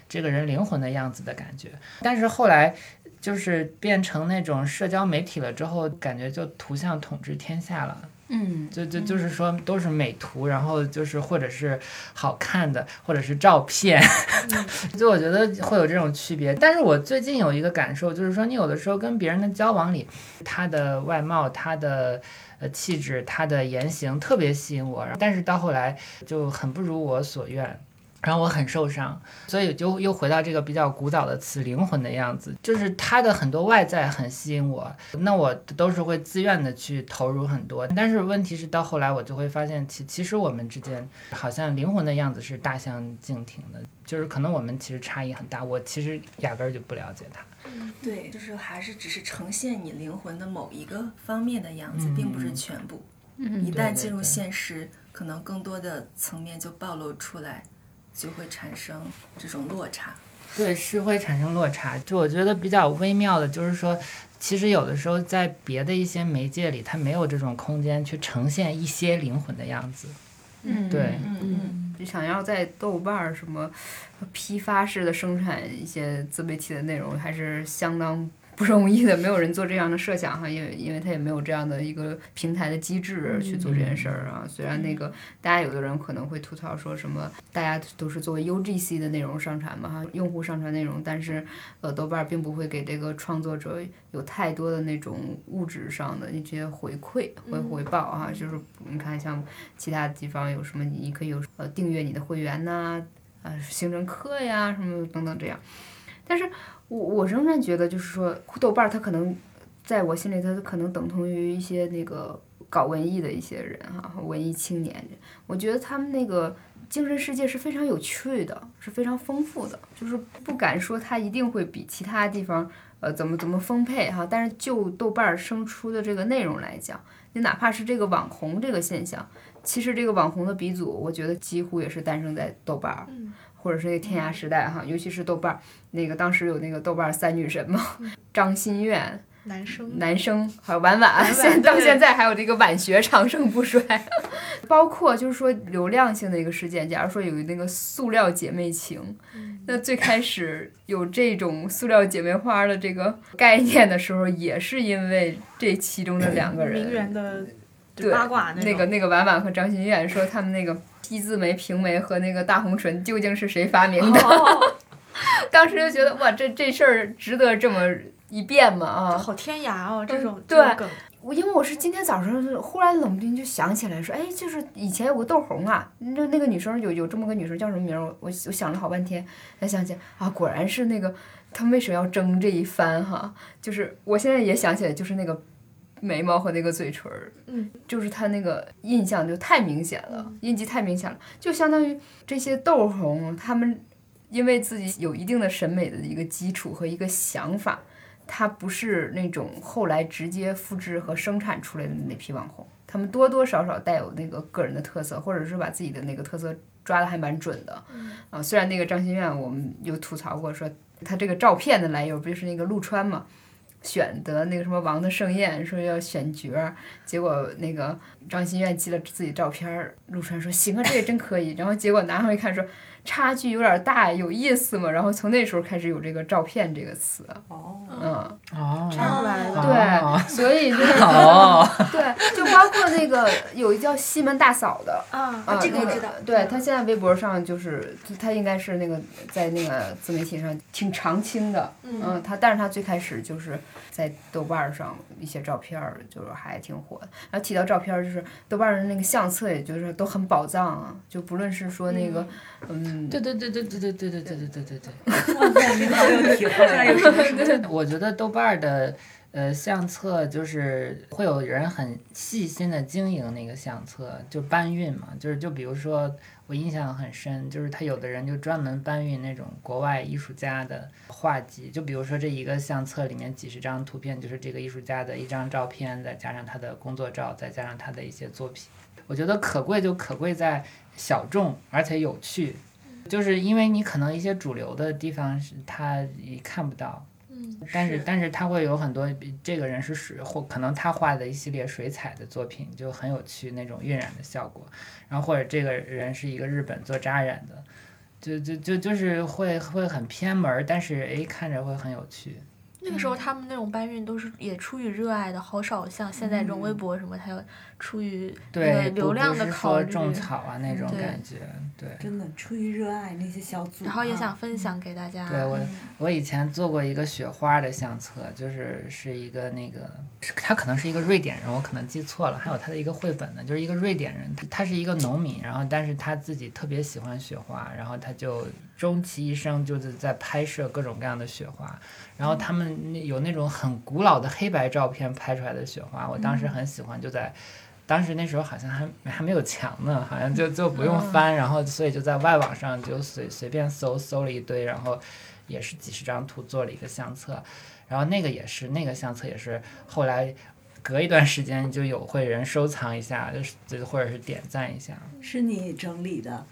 这个人灵魂的样子的感觉。但是后来就是变成那种社交媒体了之后，感觉就图像统治天下了。嗯，就就就是说都是美图，然后就是或者是好看的，或者是照片，就我觉得会有这种区别。但是我最近有一个感受，就是说你有的时候跟别人的交往里，他的外貌、他的呃气质、他的言行特别吸引我，但是到后来就很不如我所愿。然后我很受伤，所以就又回到这个比较古早的词“灵魂”的样子，就是他的很多外在很吸引我，那我都是会自愿的去投入很多。但是问题是到后来我就会发现，其其实我们之间好像灵魂的样子是大相径庭的，就是可能我们其实差异很大，我其实压根儿就不了解他。对，就是还是只是呈现你灵魂的某一个方面的样子，并不是全部。嗯一旦进入对对现实，可能更多的层面就暴露出来，就会产生这种落差。对，是会产生落差。就我觉得比较微妙的，就是说，其实有的时候在别的一些媒介里，它没有这种空间去呈现一些灵魂的样子。嗯，对嗯嗯，就想要在豆瓣儿什么批发式的生产一些自媒体的内容，还是相当不容易的。没有人做这样的设想哈，因为因为他也没有这样的一个平台的机制去做这件事儿啊。虽然那个大家有的人可能会吐槽说什么，大家都是作为 UGC 的内容上传嘛哈，用户上传内容，但是呃豆瓣儿并不会给这个创作者有太多的那种物质上的一些回馈回回报啊，就是你看像其他地方有什么，你可以有呃订阅你的会员呐、呃行程课呀什么等等这样。但是我我仍然觉得就是说豆瓣儿它可能在我心里它可能等同于一些那个搞文艺的一些人哈、文艺青年，我觉得他们那个。精神世界是非常有趣的，是非常丰富的，就是不敢说它一定会比其他地方呃怎么怎么丰沛哈，但是就豆瓣儿生出的这个内容来讲，你哪怕是这个网红这个现象，其实这个网红的鼻祖，我觉得几乎也是诞生在豆瓣儿，或者是那个天涯时代哈，尤其是豆瓣儿那个当时有那个豆瓣儿三女神嘛，张馨月、男生男生还有婉婉，现到现在还有这个晚学长盛不衰，包括就是说流量性的一个事件，假如说有那个塑料姐妹情，那最开始有这种塑料姐妹花的这个概念的时候，也是因为这其中的两个人，名媛的对八卦那个那个婉婉和张馨月说他们那个 P 字眉、平眉和那个大红唇究竟是谁发明的？哦，当时就觉得哇，这这事儿值得这么一辩吗？啊，好天涯哦，这种对我因为我是今天早上忽然冷不丁就想起来说，哎，就是以前有个窦红啊，那那个女生有有这么个女生叫什么名儿？我我我想了好半天才想起来啊，果然是那个他们为什么要争这一番哈？就是我现在也想起来，就是那个眉毛和那个嘴唇儿，嗯，就是他那个印象就太明显了，印记太明显了，就相当于这些豆红他们因为自己有一定的审美的一个基础和一个想法。他不是那种后来直接复制和生产出来的那批网红，他们多多少少带有那个个人的特色，或者是把自己的那个特色抓的还蛮准的。啊，虽然那个张馨苑我们有吐槽过，说他这个照片的来由不就是那个陆川嘛，选的那个什么王的盛宴，说要选角，结果那个张馨月寄了自己照片儿，陆川说行啊，这个真可以，然后结果拿上一看说。差距有点大，有意思嘛？然后从那时候开始有这个“照片”这个词，哦，嗯，哦，插出来。对，所以就是哦，对，就包括那个有一叫西门大嫂的，啊，这个我知道。对他现在微博上就是他应该是那个在那个自媒体上挺常青的，嗯，他但是他最开始就是在豆瓣儿上一些照片儿就是还挺火的。然后提到照片儿，就是豆瓣儿的那个相册，也就是都很宝藏啊，就不论是说那个，嗯，对对对对对对对对对对对对对。哇塞，你好有体会啊！有什么我觉得豆瓣儿的呃相册就是会有人很细心的经营那个相册，就搬运嘛，就是就比如说我印象很深，就是他有的人就专门搬运那种国外艺术家的画集，就比如说这一个相册里面几十张图片，就是这个艺术家的一张照片，再加上他的工作照，再加上他的一些作品。我觉得可贵就可贵在小众而且有趣，就是因为你可能一些主流的地方是他也看不到，但是但是他会有很多，比这个人是水或可能他画的一系列水彩的作品就很有趣，那种晕染的效果。然后或者这个人是一个日本做扎染的，就就就就是会会很偏门儿，但是诶看着会很有趣。那个时候他们那种搬运都是也出于热爱的，好少像现在这种微博什么，还有出于那个对，流量的考虑，说种草啊那种对感觉，对。真的出于热爱那些小组啊，然后也想分享给大家。对我，我以前做过一个雪花的相册，就是是一个那个，他可能是一个瑞典人，我可能记错了。还有他的一个绘本呢，就是一个瑞典人，他他是一个农民，然后但是他自己特别喜欢雪花，然后他就终其一生就是在拍摄各种各样的雪花，然后他们那有那种很古老的黑白照片拍出来的雪花，我当时很喜欢，就在。当时那时候好像还还没有墙呢，好像就就不用翻，然后所以就在外网上就随随便搜搜了一堆，然后也是几十张图做了一个相册，然后那个也是那个相册也是后来隔一段时间就有会人收藏一下，就是或者是点赞一下，是你整理的。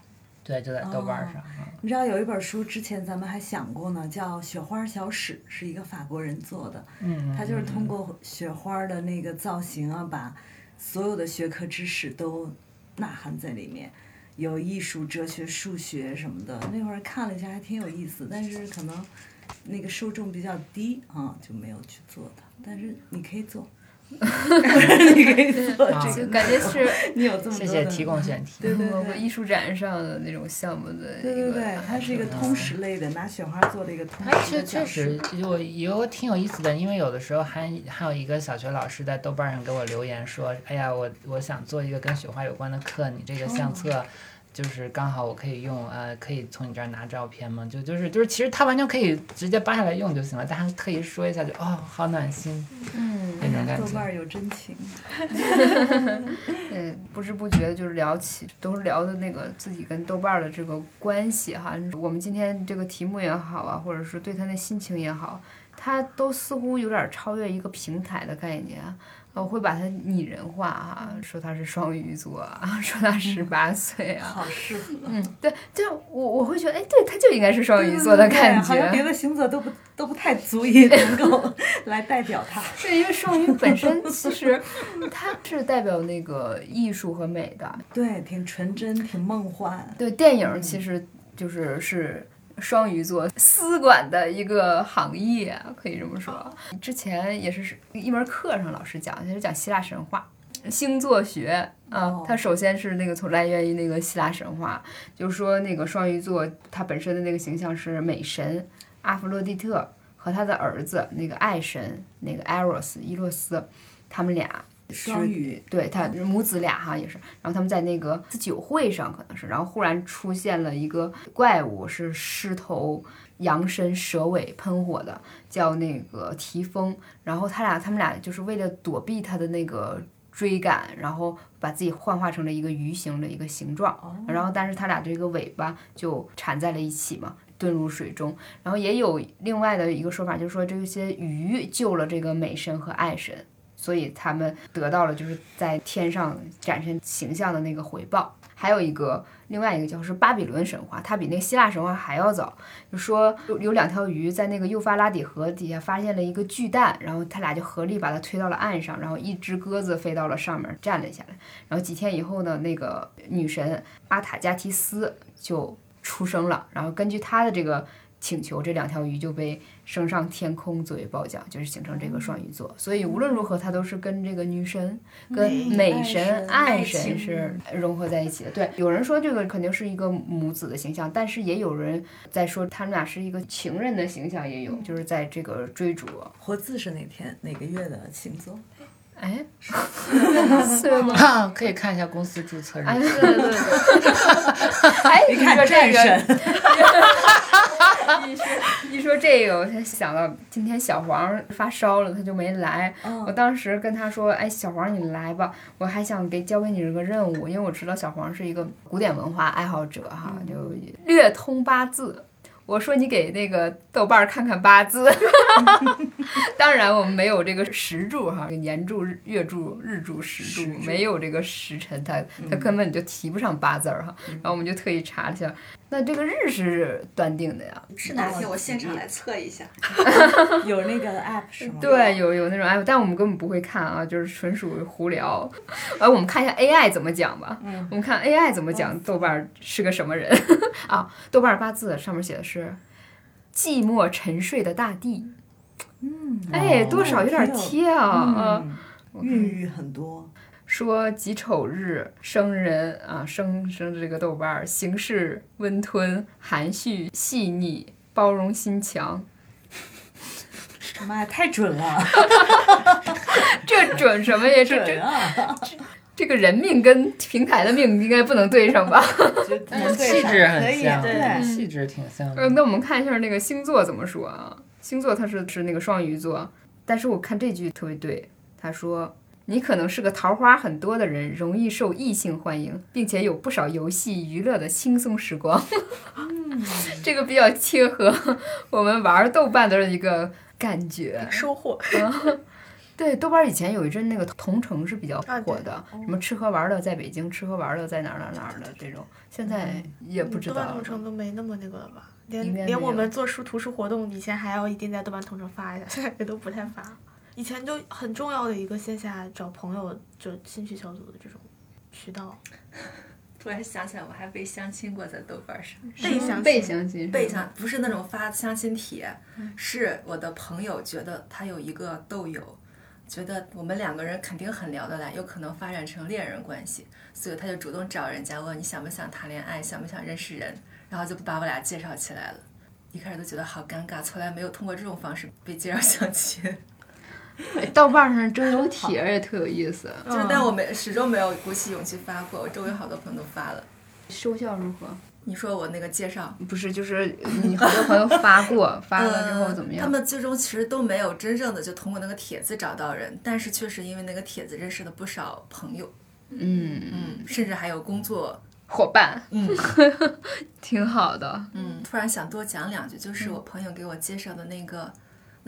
对，就在豆瓣上。嗯你知道有一本书之前咱们还想过呢，叫《雪花小史》，是一个法国人做的。嗯，他就是通过雪花的那个造型啊，把所有的学科知识都呐喊在里面，有艺术、哲学、数学什么的。那会儿看了一下，还挺有意思，但是可能那个受众比较低啊，就没有去做它。但是你可以做，你可以做啊这个，就感觉是 你有这么多的谢谢提供选题。对对对。艺术展上的那种项目的对对对，它是一个通识类的，拿雪花做的一个通它确确实有有挺有意思的，因为有的时候还还有一个小学老师在豆瓣上给我留言说，哎呀，我我想做一个跟雪花有关的课，你这个相册。就是刚好我可以用，呃，可以从你这儿拿照片吗？就就是就是，其实他完全可以直接扒下来用就行了，但是特意说一下就，哦，好暖心嗯，那种感觉。豆瓣儿有真情。嗯，不知不觉就是聊起，都是聊的那个自己跟豆瓣儿的这个关系哈。我们今天这个题目也好啊，或者是对他的心情也好，他都似乎有点超越一个平台的概念。我会把它拟人化哈，说他是双鱼座啊，说他十八岁啊，好适合。嗯，对，就我我会觉得，哎，对，他就应该是双鱼座的感好像别。的星座都不都不太足以能够 来代表他。对，因为双鱼本身 其实它是代表那个艺术和美的，对，挺纯真，挺梦幻。对，电影其实就是是双鱼座丝管的一个行业，可以这么说。之前也是一门课上老师讲，就是讲希腊神话。星座学啊哦，它首先是那个从来源于那个希腊神话，就是说那个双鱼座它本身的那个形象是美神阿弗洛狄特和他的儿子那个爱神那个 Eros 伊洛斯，他们俩双鱼，对他母子俩哈也是，然后他们在那个酒会上可能是，然后忽然出现了一个怪物，是狮头羊身蛇尾喷火的，叫那个提风，然后他俩他们俩就是为了躲避他的那个。追赶，然后把自己幻化成了一个鱼形的一个形状，然后但是他俩这个尾巴就缠在了一起嘛，遁入水中。然后也有另外的一个说法，就是说这些鱼救了这个美神和爱神，所以他们得到了就是在天上展现形象的那个回报。还有一个另外一个叫是巴比伦神话，它比那希腊神话还要早。就说有有两条鱼在那个幼发拉底河底下发现了一个巨蛋，然后他俩就合力把它推到了岸上，然后一只鸽子飞到了上面站了下来。然后几天以后呢，那个女神阿塔加提斯就出生了，然后根据她的这个请求，这两条鱼就被升上天空作为褒奖，就是形成这个双鱼座。所以无论如何，它都是跟这个女神、跟美神、爱神是融合在一起的。对，有人说这个肯定是一个母子的形象，但是也有人在说他们俩是一个情人的形象，也有就是在这个追逐。活字是哪天哪个月的星座？哎，四月吗？可以看一下公司注册日哎，期。对对对。哎，你说这个，一说一说这个，我才想到今天小黄发烧了，他就没来。我嗯，当时跟他说：“哎，小黄你来吧，我还想给交给你这个任务，因为我知道小黄是一个古典文化爱好者哈，就略通八字。”我说你给那个豆瓣儿看看八字，当然我们没有这个时柱哈，年柱、月柱、日柱、时柱时柱没有这个时辰，它它根本就提不上八字儿哈。然后我们就特意查了一下，那这个日是断定的呀？是哪天我现场来测一下？有那个 app 是吗？对，有有那种 app，但我们根本不会看啊，就是纯属胡聊。哎，我们看一下 AI 怎么讲吧。嗯我们看 AI 怎么讲豆瓣儿是个什么人 啊？豆瓣儿八字上面写的是“寂寞沉睡的大地”。嗯，哎，多少有点贴啊。啊嗯，孕育很多。说己丑日生人啊，生生这个豆瓣儿，行事温吞、含蓄、细腻、包容心强。妈呀，太准了，这准什么呀？这准这啊！这个人命跟平台的命应该不能对上吧？气质很像，对气质挺像呃，的。那我们看一下那个星座怎么说啊？星座它是是那个双鱼座，但是我看这句特别对，他说。你可能是个桃花很多的人，容易受异性欢迎，并且有不少游戏娱乐的轻松时光。这个比较切合我们玩豆瓣的一个感觉。收获。对，豆瓣以前有一阵那个同城是比较火的，什么吃喝玩乐在北京，吃喝玩乐在哪儿哪儿哪儿的这种，现在也不知道了豆瓣同。城都没那么那个了吧？连连我们做书图书活动，以前还要一定在豆瓣同城发一下，现在也都不太发。以前就很重要的一个线下找朋友就兴趣小组的这种渠道，突然想起来，我还被相亲过在豆瓣上。被相被亲相亲，被相不是那种发相亲帖，是我的朋友觉得他有一个豆友，觉得我们两个人肯定很聊得来，有可能发展成恋人关系，所以他就主动找人家问你想不想谈恋爱，想不想认识人，然后就把我俩介绍起来了。一开始都觉得好尴尬，从来没有通过这种方式被介绍相亲，豆瓣上征友帖也特有意思，就是但我没始终没有鼓起勇气发过，我周围好多朋友都发了。收效如何？你说我那个介绍，不是，就是你好多朋友发过，发了之后怎么样？呃他们最终其实都没有真正的就通过那个帖子找到人，但是确实因为那个帖子认识了不少朋友，嗯，嗯，甚至还有工作，伙伴，嗯 挺好的。嗯。突然想多讲两句，就是我朋友给我介绍的那个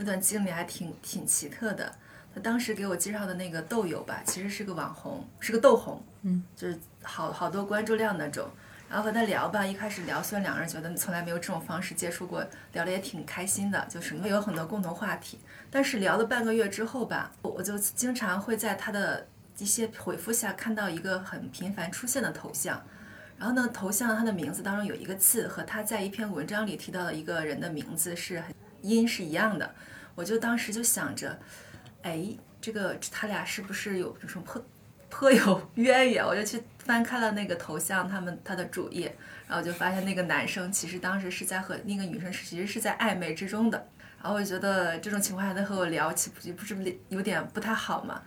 那段经历还挺挺奇特的。他当时给我介绍的那个豆友吧，其实是个网红，是个豆红，嗯，就是好好多关注量那种。然后和他聊吧，一开始聊，虽然两个人觉得从来没有这种方式接触过，聊得也挺开心的，就是会有很多共同话题。但是聊了半个月之后吧，我我就经常会在他的一些回复下看到一个很频繁出现的头像，然后呢，头像他的名字当中有一个字和他在一篇文章里提到的一个人的名字是很音是一样的，我就当时就想着，哎，这个他俩是不是有什么颇颇有渊源？我就去翻开了那个头像，他们他的主页，然后就发现那个男生其实当时是在和那个女生其实是在暧昧之中的，然后我就觉得这种情况下他和我聊，岂不不是有点不太好嘛？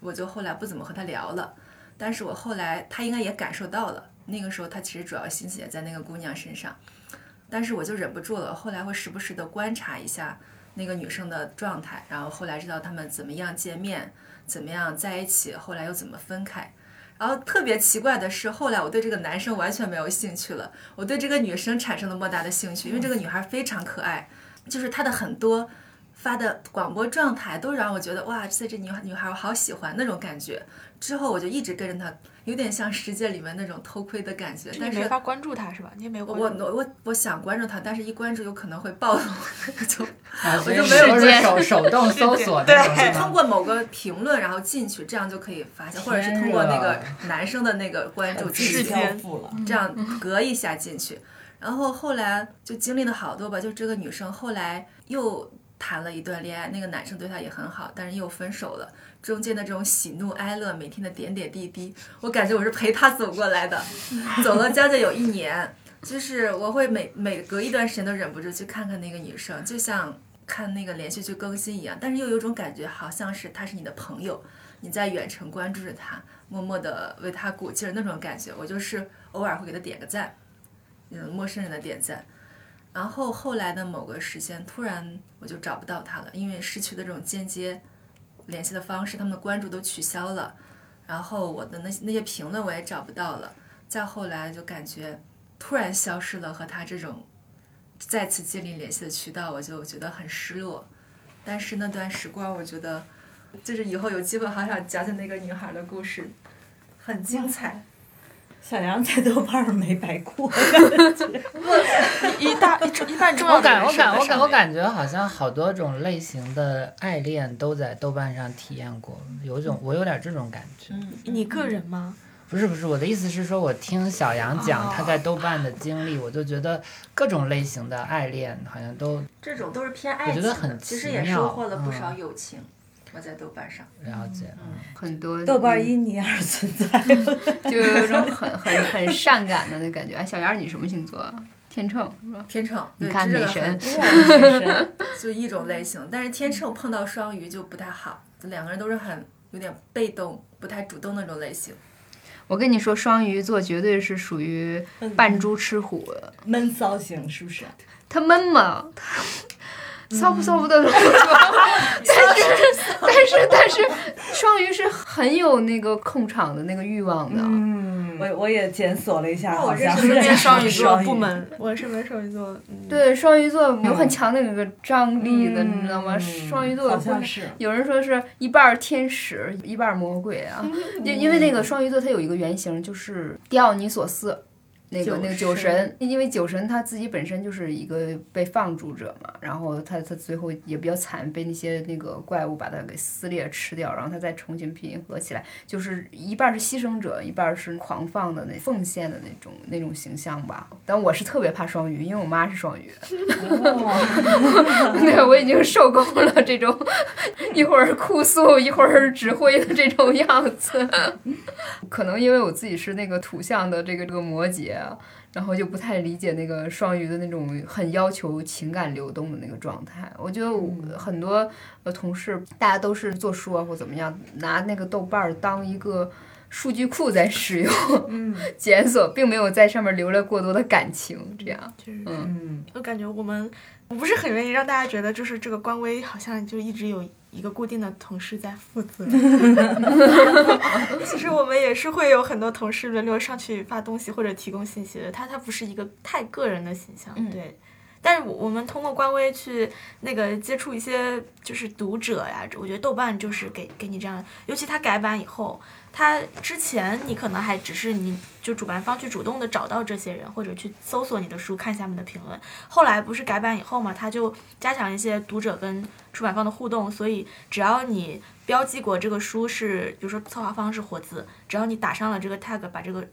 我就后来不怎么和他聊了。但是我后来他应该也感受到了，那个时候他其实主要心思也在那个姑娘身上，但是我就忍不住了，后来会时不时的观察一下那个女生的状态，然后后来知道他们怎么样见面，怎么样在一起，后来又怎么分开。然后特别奇怪的是，后来我对这个男生完全没有兴趣了，我对这个女生产生了莫大的兴趣，因为这个女孩非常可爱，就是她的很多发的广播状态都让我觉得哇，这这女女孩我好喜欢那种感觉。之后我就一直跟着他，有点像世界里面那种偷窥的感觉，但是你没法关注他是吧？你也没有我关注。我我我想关注他，但是一关注有可能会暴露，就啊，我就就没有是手手动搜索那种是通？过某个评论然后进去，这样就可以发现，或者是通过那个男生的那个关注进去。这样隔一下进去。然后后来就经历了好多吧，就这个女生后来又谈了一段恋爱，那个男生对她也很好，但是又分手了。中间的这种喜怒哀乐，每天的点点滴滴，我感觉我是陪他走过来的，走了将近有一年。就是我会每每隔一段时间都忍不住去看看那个女生，就像看那个连续剧更新一样，但是又有种感觉，好像是她是你的朋友，你在远程关注着她，默默的为她鼓劲儿那种感觉。我就是偶尔会给她点个赞，嗯，陌生人的点赞。然后后来的某个时间，突然我就找不到她了，因为失去的这种间接联系的方式，他们的关注都取消了，然后我的那那些评论我也找不到了。再后来就感觉突然消失了和他这种再次建立联系的渠道，我就觉得很失落。但是那段时光，我觉得就是以后有机会，好想讲讲那个女孩的故事，很精彩。小杨在豆瓣儿没白过，一大一一半重要我感我感我感我感觉好像好多种类型的爱恋都在豆瓣上体验过，有种我有点这种感觉。嗯你个人吗？不是不是，我的意思是说，我听小杨讲他在豆瓣的经历，我就觉得各种类型的爱恋好像都这种都是偏爱我觉得很其实也奇妙收获了不少嗯友情。我在豆瓣上，了解。嗯很多豆瓣因你而存在。就有一种很很很善感的那感觉。哎，小杨，你什么星座啊？天秤是吧？天秤，你对这个看女神 就一种类型，但是天秤碰到双鱼就不太好，就两个人都是很有点被动、不太主动那种类型。我跟你说，双鱼座绝对是属于扮猪吃虎的。闷骚型是不是？他闷吗？他骚不骚不的 但是但是但是双鱼是很有那个控场的那个欲望的。嗯，我我也检索了一下，好像身边双鱼座双部门，我身边双鱼座，嗯，对，双鱼座有很强的那个张力的，嗯你知道吗？双鱼座好会像是。有人说是一半天使，一半魔鬼啊，因因为那个双鱼座它有一个原型就是迪奥尼索斯。那个那个酒神神，因为酒神他自己本身就是一个被放逐者嘛，然后他他最后也比较惨，被那些那个怪物把他给撕裂吃掉，然后他再重新拼合起来，就是一半儿是牺牲者，一半儿是狂放的那奉献的那种那种形象吧。但我是特别怕双鱼，因为我妈是双鱼，对我已经受够了这种一会儿哭诉一会儿指挥的这种样子。可能因为我自己是那个土象的这个这个摩羯啊，然后就不太理解那个双鱼的那种很要求情感流动的那个状态。我觉得我很多呃同事大家都是做书啊或怎么样，拿那个豆瓣儿当一个。数据库在使用，嗯 检索，并没有在上面留了过多的感情，这样，就是嗯，我感觉我们我不是很愿意让大家觉得，就是这个官微好像就一直有一个固定的同事在负责。其实我们也是会有很多同事轮流上去发东西或者提供信息的，他他不是一个太个人的形象，嗯对。但是我我们通过官微去那个接触一些就是读者呀，我觉得豆瓣就是给给你这样，尤其它改版以后，它之前你可能还只是你就主办方去主动的找到这些人，或者去搜索你的书看下面的评论。后来不是改版以后嘛，它就加强一些读者跟出版方的互动，所以只要你标记过这个书是，比如说策划方是活字，只要你打上了这个 tag，把这个。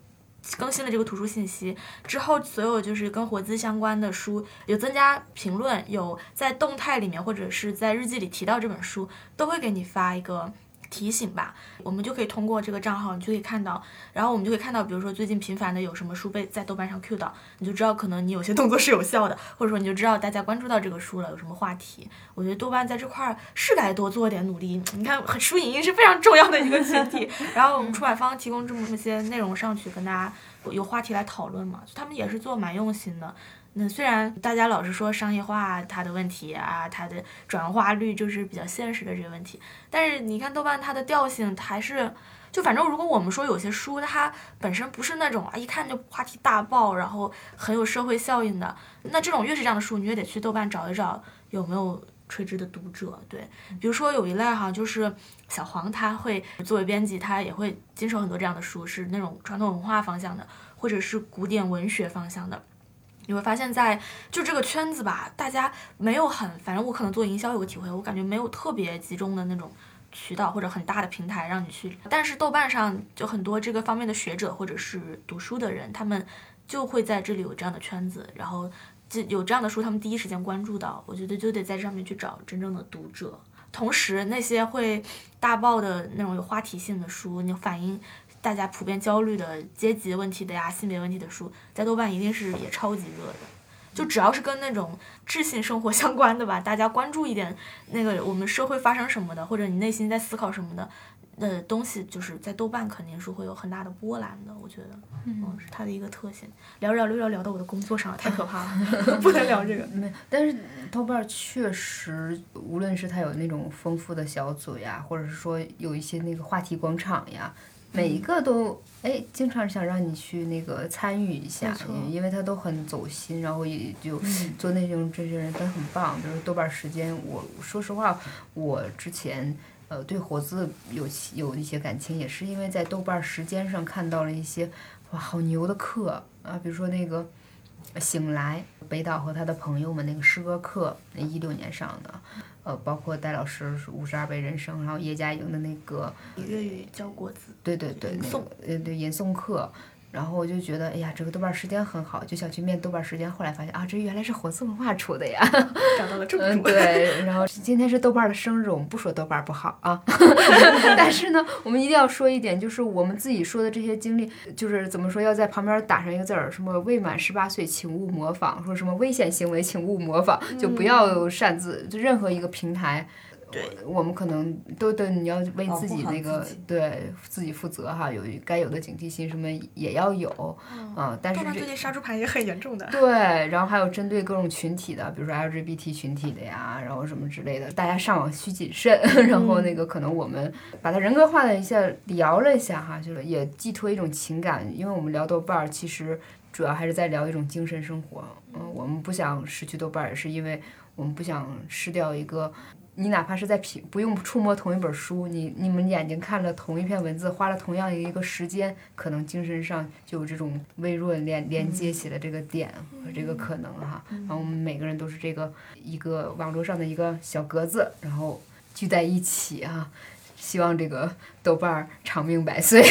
更新了这个图书信息之后，所有就是跟活字相关的书有增加评论，有在动态里面或者是在日记里提到这本书，都会给你发一个提醒吧。我们就可以通过这个账号，你就可以看到，然后我们就可以看到，比如说最近频繁的有什么书被在豆瓣上 Q 到，你就知道可能你有些动作是有效的，或者说你就知道大家关注到这个书了，有什么话题。我觉得豆瓣在这块儿是该多做点努力。你看，书影音是非常重要的一个群体，然后我们出版方提供这么些内容上去，跟大家有话题来讨论嘛，他们也是做蛮用心的。那虽然大家老是说商业化它的问题啊，它的转化率就是比较现实的这个问题，但是你看豆瓣它的调性还是，就反正如果我们说有些书它本身不是那种啊一看就话题大爆，然后很有社会效应的，那这种越是这样的书，你越得去豆瓣找一找有没有垂直的读者。对，比如说有一类哈，就是小黄他会作为编辑，他也会经手很多这样的书，是那种传统文化方向的，或者是古典文学方向的。你会发现在就这个圈子吧，大家没有很，反正我可能做营销有个体会，我感觉没有特别集中的那种渠道或者很大的平台让你去。但是豆瓣上就很多这个方面的学者或者是读书的人，他们就会在这里有这样的圈子，然后这有这样的书，他们第一时间关注到，我觉得就得在这上面去找真正的读者。同时，那些会大爆的那种有话题性的书，你反映大家普遍焦虑的阶级问题的呀、性别问题的书，在豆瓣一定是也超级热的。就只要是跟那种智性生活 相关的吧，大家关注一点那个我们社会发生什么的，或者你内心在思考什么的，呃东西，就是在豆瓣肯定是会有很大的波澜的。我觉得，嗯，是它的一个特性。聊着聊着聊到我的工作上了，太可怕了，不能聊这个。没，但是豆瓣儿确实，无论是它有那种丰富的小组呀，或者是说有一些那个话题广场呀，每一个都哎，经常想让你去那个参与一下，因为他都很走心，然后也就做内容这些人都很棒。比如豆瓣儿时间，我说实话，我之前。呃，对活字有有一些感情，也是因为在豆瓣儿时间上看到了一些哇，好牛的课啊！比如说那个《醒来》，北岛和他的朋友们那个诗歌课，那一六年上的，呃，包括戴老师《五十二倍人生》，然后叶嘉莹的那个，粤语教国子，对对对，那吟诵个呃对吟诵课。然后我就觉得，哎呀，这个豆瓣时间很好，就想去面豆瓣时间。后来发现啊，这原来是火字文化出的呀。找到了正嗯，主。对。然后今天是豆瓣儿的生日，我们不说豆瓣儿不好啊，但是呢，我们一定要说一点，就是我们自己说的这些经历，就是怎么说，要在旁边打上一个字儿，什么未满十八岁请勿模仿，说什么危险行为请勿模仿，就不要擅自，就任何一个平台。对，我们可能都得你要为自己那个对自己负责哈，有该有的警惕心什么也要有啊、但是最近杀猪盘也很严重的。对，然后还有针对各种群体的，比如说 LGBT 群体的呀，然后什么之类的，大家上网需谨慎。然后那个可能我们把它人格化了一下，聊了一下哈，就是也寄托一种情感，因为我们聊豆瓣儿，其实主要还是在聊一种精神生活。嗯，我们不想失去豆瓣儿，也是因为我们不想失掉一个。你哪怕是在平不用触摸同一本书，你你们眼睛看了同一篇文字，花了同样一个时间，可能精神上就有这种微弱连连接起的这个点和这个可能哈。然后我们每个人都是这个一个网络上的一个小格子，然后聚在一起哈。希望这个豆瓣儿长命百岁，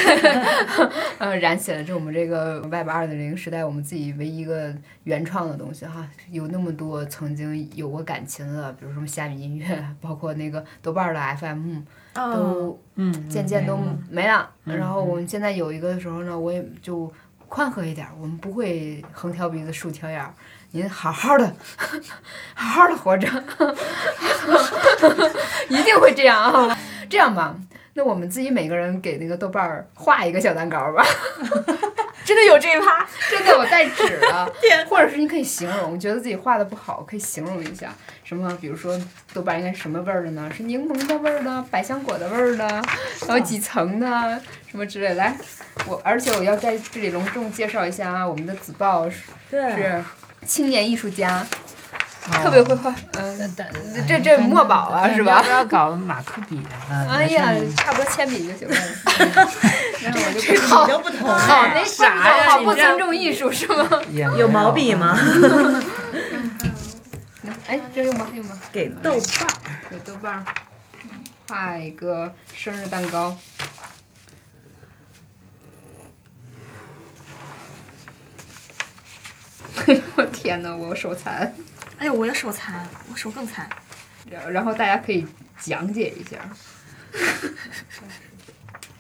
呃，燃起了这我们这个 Web 二点零时代我们自己唯一一个原创的东西哈。有那么多曾经有过感情的，比如说虾米音乐，包括那个豆瓣儿的 FM，嗯，都嗯，渐渐都嗯没了。嗯然后我们现在有一个的时候呢，我也就宽和一点儿，我们不会横挑鼻子竖挑眼儿，您好好的，好好的活着，一定会这样啊！这样吧，那我们自己每个人给那个豆瓣儿画一个小蛋糕吧。真的有这一趴。真的，我带纸 了，或者是你可以形容，觉得自己画的不好，可以形容一下，什么，比如说豆瓣应该什么味儿的呢？是柠檬的味儿的，百香果的味儿的，然后几层呢，什么之类。来，我而且我要在这里隆重介绍一下啊，我们的子豹是，是青年艺术家，哦特别会画，嗯，这这墨宝啊是吧要不要搞马克笔啊？哎呀，差不多铅笔就行了。然后我就好比较不同好哎那啥呀，好不尊重艺术是吗？有毛笔吗？哎，这用吧用吧。给豆瓣儿，给豆瓣儿画一个生日蛋糕。我天呐，我手残。哎呦，我也手残，我手更残。然然后大家可以讲解一下。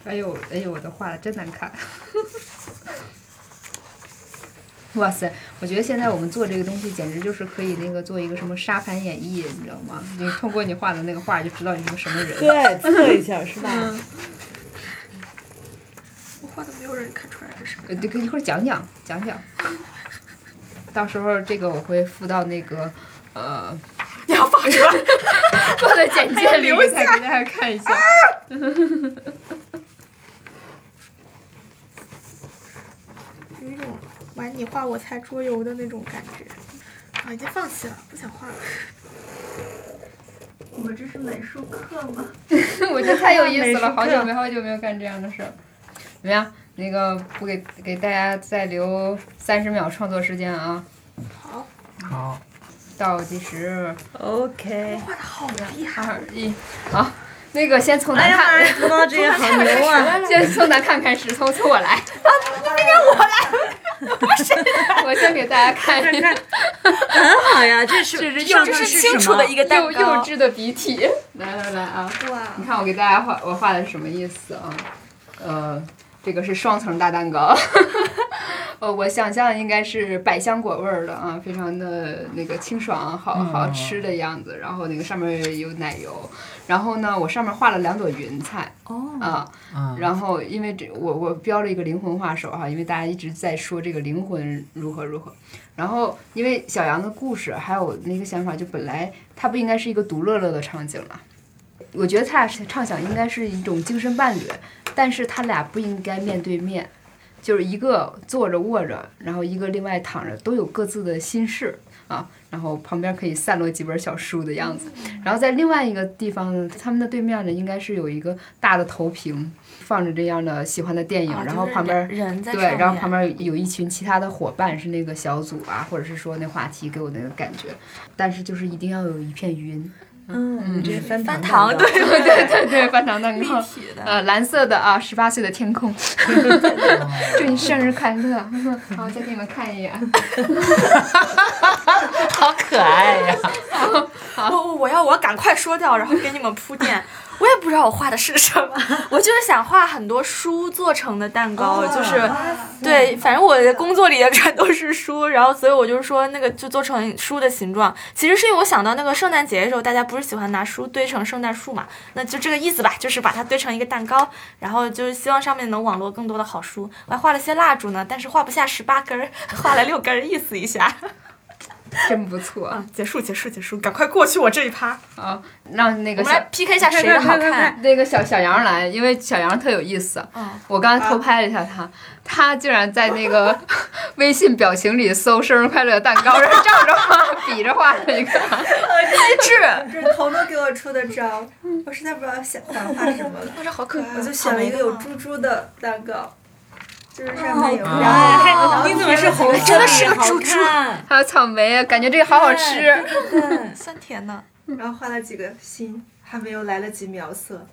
哎呦哎呦，我的画的真难看。哇塞！我觉得现在我们做这个东西，简直就是可以那个做一个什么沙盘演绎，你知道吗？你通过你画的那个画，就知道你是个什么人。对，测一下是吧？我画的没有人看出来这是什么。呃，这个一会儿讲讲讲讲，到时候这个我会附到那个呃你要放出来。放在简介里给大给大家看一下。有一种玩你画我猜桌游的那种感觉。啊，已经放弃了，不想画了。我们这是美术课吗？我觉得太有意思了，好久没好久没有干这样的事儿。怎么样？那个不给给大家再留三十秒创作时间啊！好，好，倒计时，OK。画的好厉害。二一，好，那个先从哎呀妈难看，呀，土猫这也好牛啊！先从难看开始，从从我来。啊，那个我来，不是，我先给大家看一看。很好呀，这是这是上这是什么清楚的一个蛋幼幼稚的鼻涕。来来来啊！哇你看我给大家画，我画的是什么意思啊？呃，这个是双层大蛋糕。呃，我想象应该是百香果味儿的啊，非常的那个清爽，好好吃的样子。然后那个上面有奶油，然后呢，我上面画了两朵云彩哦，啊。嗯，然后因为这我我标了一个灵魂画手哈，因为大家一直在说这个灵魂如何如何。然后因为小杨的故事还有那个想法，就本来它不应该是一个独乐乐的场景了。我觉得他俩畅想应该是一种精神伴侣，但是他俩不应该面对面，就是一个坐着卧着，然后一个另外躺着，都有各自的心事。啊，然后旁边可以散落几本小书的样子。然后在另外一个地方呢，他们的对面呢，应该是有一个大的投屏，放着这样的喜欢的电影，啊然后旁边对，然后旁边有一群其他的伙伴是那个小组啊，或者是说那话题给我那个感觉，但是就是一定要有一片云，嗯，你这翻翻糖糖，对对对对对，翻糖蛋立糕。体的。呃，蓝色的啊，十八岁的天空，祝你生日快乐！好，再给你们看一眼。好可爱呀！我我我要我要赶快说掉，然后给你们铺垫。我也不知道我画的是什么，我就是想画很多书做成的蛋糕，就是对，反正我的工作里也全都是书，然后所以我就说那个就做成书的形状，其实是因为我想到那个圣诞节的时候，大家不是喜欢拿书堆成圣诞树嘛，那就这个意思吧，就是把它堆成一个蛋糕，然后就是希望上面能网络更多的好书。我还画了些蜡烛呢，但是画不下十八根儿，画了六根儿，意思一下。真不错啊，结束结束结束，赶快过去我这一趴，啊！让那个小我们来 PK 一下谁的好看。那个小小杨来，因为小杨特有意思。嗯我刚才偷拍了一下他，他竟然在那个 微信表情里搜“生日快乐蛋糕”，然后照着画，比着画了一个。机智，这是彤彤给我出的招，我实在不知道想想画什么了，哇，这好可爱啊！我就选了一个有猪猪的蛋糕，就是上面有哦然后还你怎么是红色？真的是个好猪猪看还有草莓啊，感觉这个好好吃。酸甜的，然后画了几个心，还没有来得及描色。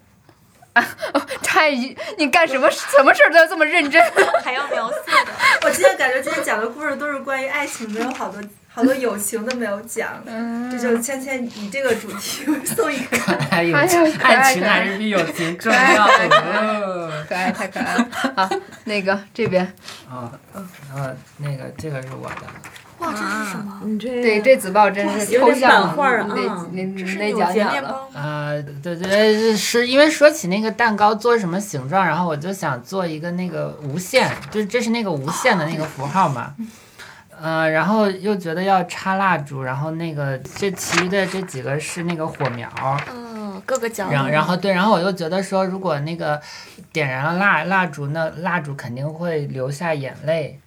啊 太，你干什么什么事儿都要这么认真。还要描色的。我今天感觉今天讲的故事都是关于爱情的，有好多好多友情都没有讲。这就芊芊以这个主题送一个。还有哎呀可爱爱情还是比友情 重要的。可爱，太可爱了。好，那个这边，啊，然后那个这个是我的，哇，这是什么？你这对这纸报真是抽有点象画儿啊那那这是那扭结讲讲了。面包？啊，对对，是因为说起那个蛋糕做什么形状，然后我就想做一个那个无限，就是这是那个无限的那个符号嘛。呃，然后又觉得要插蜡烛，然后那个这其余的这几个是那个火苗，嗯，各个角。然后然后对，然后我又觉得说，如果那个点燃了蜡蜡烛，那蜡烛肯定会流下眼泪。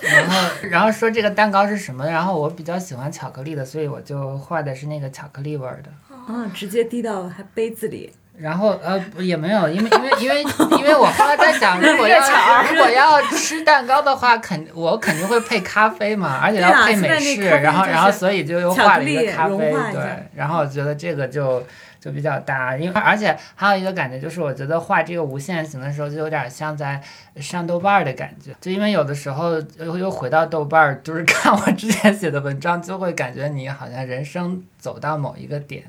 然后然后说这个蛋糕是什么？然后我比较喜欢巧克力的，所以我就画的是那个巧克力味儿的。嗯，直接滴到还杯子里。然后呃也没有，因为因为因为 因为我后来在想，如果要 如果要吃蛋糕的话，肯我肯定会配咖啡嘛，而且要配美式，然后然后所以就又画了一个咖啡，对，然后我觉得这个就就比较搭，因为而且还有一个感觉就是，我觉得画这个无限形的时候，就有点像在上豆瓣儿的感觉，就因为有的时候又又回到豆瓣儿，就是看我之前写的文章，就会感觉你好像人生走到某一个点。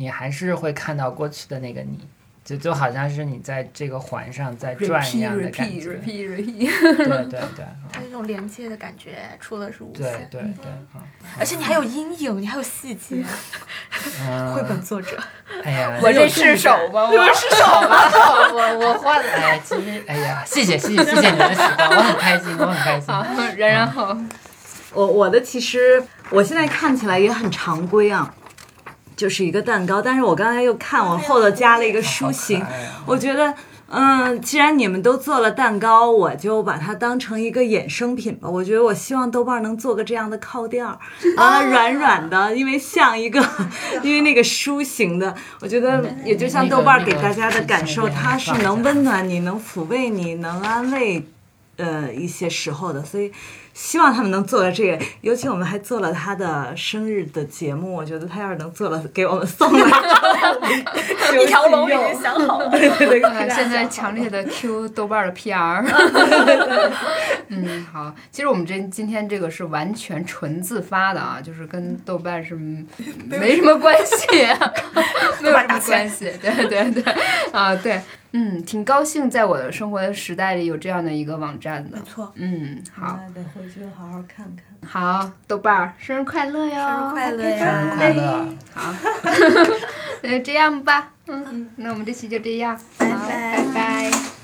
你还是会看到过去的那个你，就就好像是你在这个环上在转一样的感 repeat。repeat repeat。对对对，它那种连接的感觉，出了是无对限。对对，对而且你还有阴影，你还有细节。嗯，绘本作者，哎呀，我这是手吗？我是手吧？我我画的，哎，其实哎呀，谢谢谢谢谢谢你们喜欢，我很开心，我很开心。好，然然后我我的其实我现在看起来也很常规啊，就是一个蛋糕，但是我刚才又看往后头加了一个书形我觉得。嗯，既然你们都做了蛋糕，我就把它当成一个衍生品吧。我觉得我希望豆瓣能做个这样的靠垫儿，完了软软的，因为像一个，因为那个书形的，我觉得也就像豆瓣给大家的感受，它是能温暖你、能抚慰你、能安慰，呃一些时候的，所以希望他们能做到这个。尤其我们还做了他的生日的节目，我觉得他要是能做了给我们送来，一条龙已经想好了。对 对对，呃现在强烈的 Q 豆瓣的 PR。嗯，好，其实我们这今天这个是完全纯自发的啊，就是跟豆瓣是没什么关系，没有什么关系。对对对，啊对，嗯，挺高兴在我的生活的时代里有这样的一个网站的没。错，嗯，好，那得回去好好看看。好，豆瓣儿生日快乐哟！生日快乐呀生日！快乐！好，那就这样吧。嗯，那我们这期就这样，好，拜拜拜拜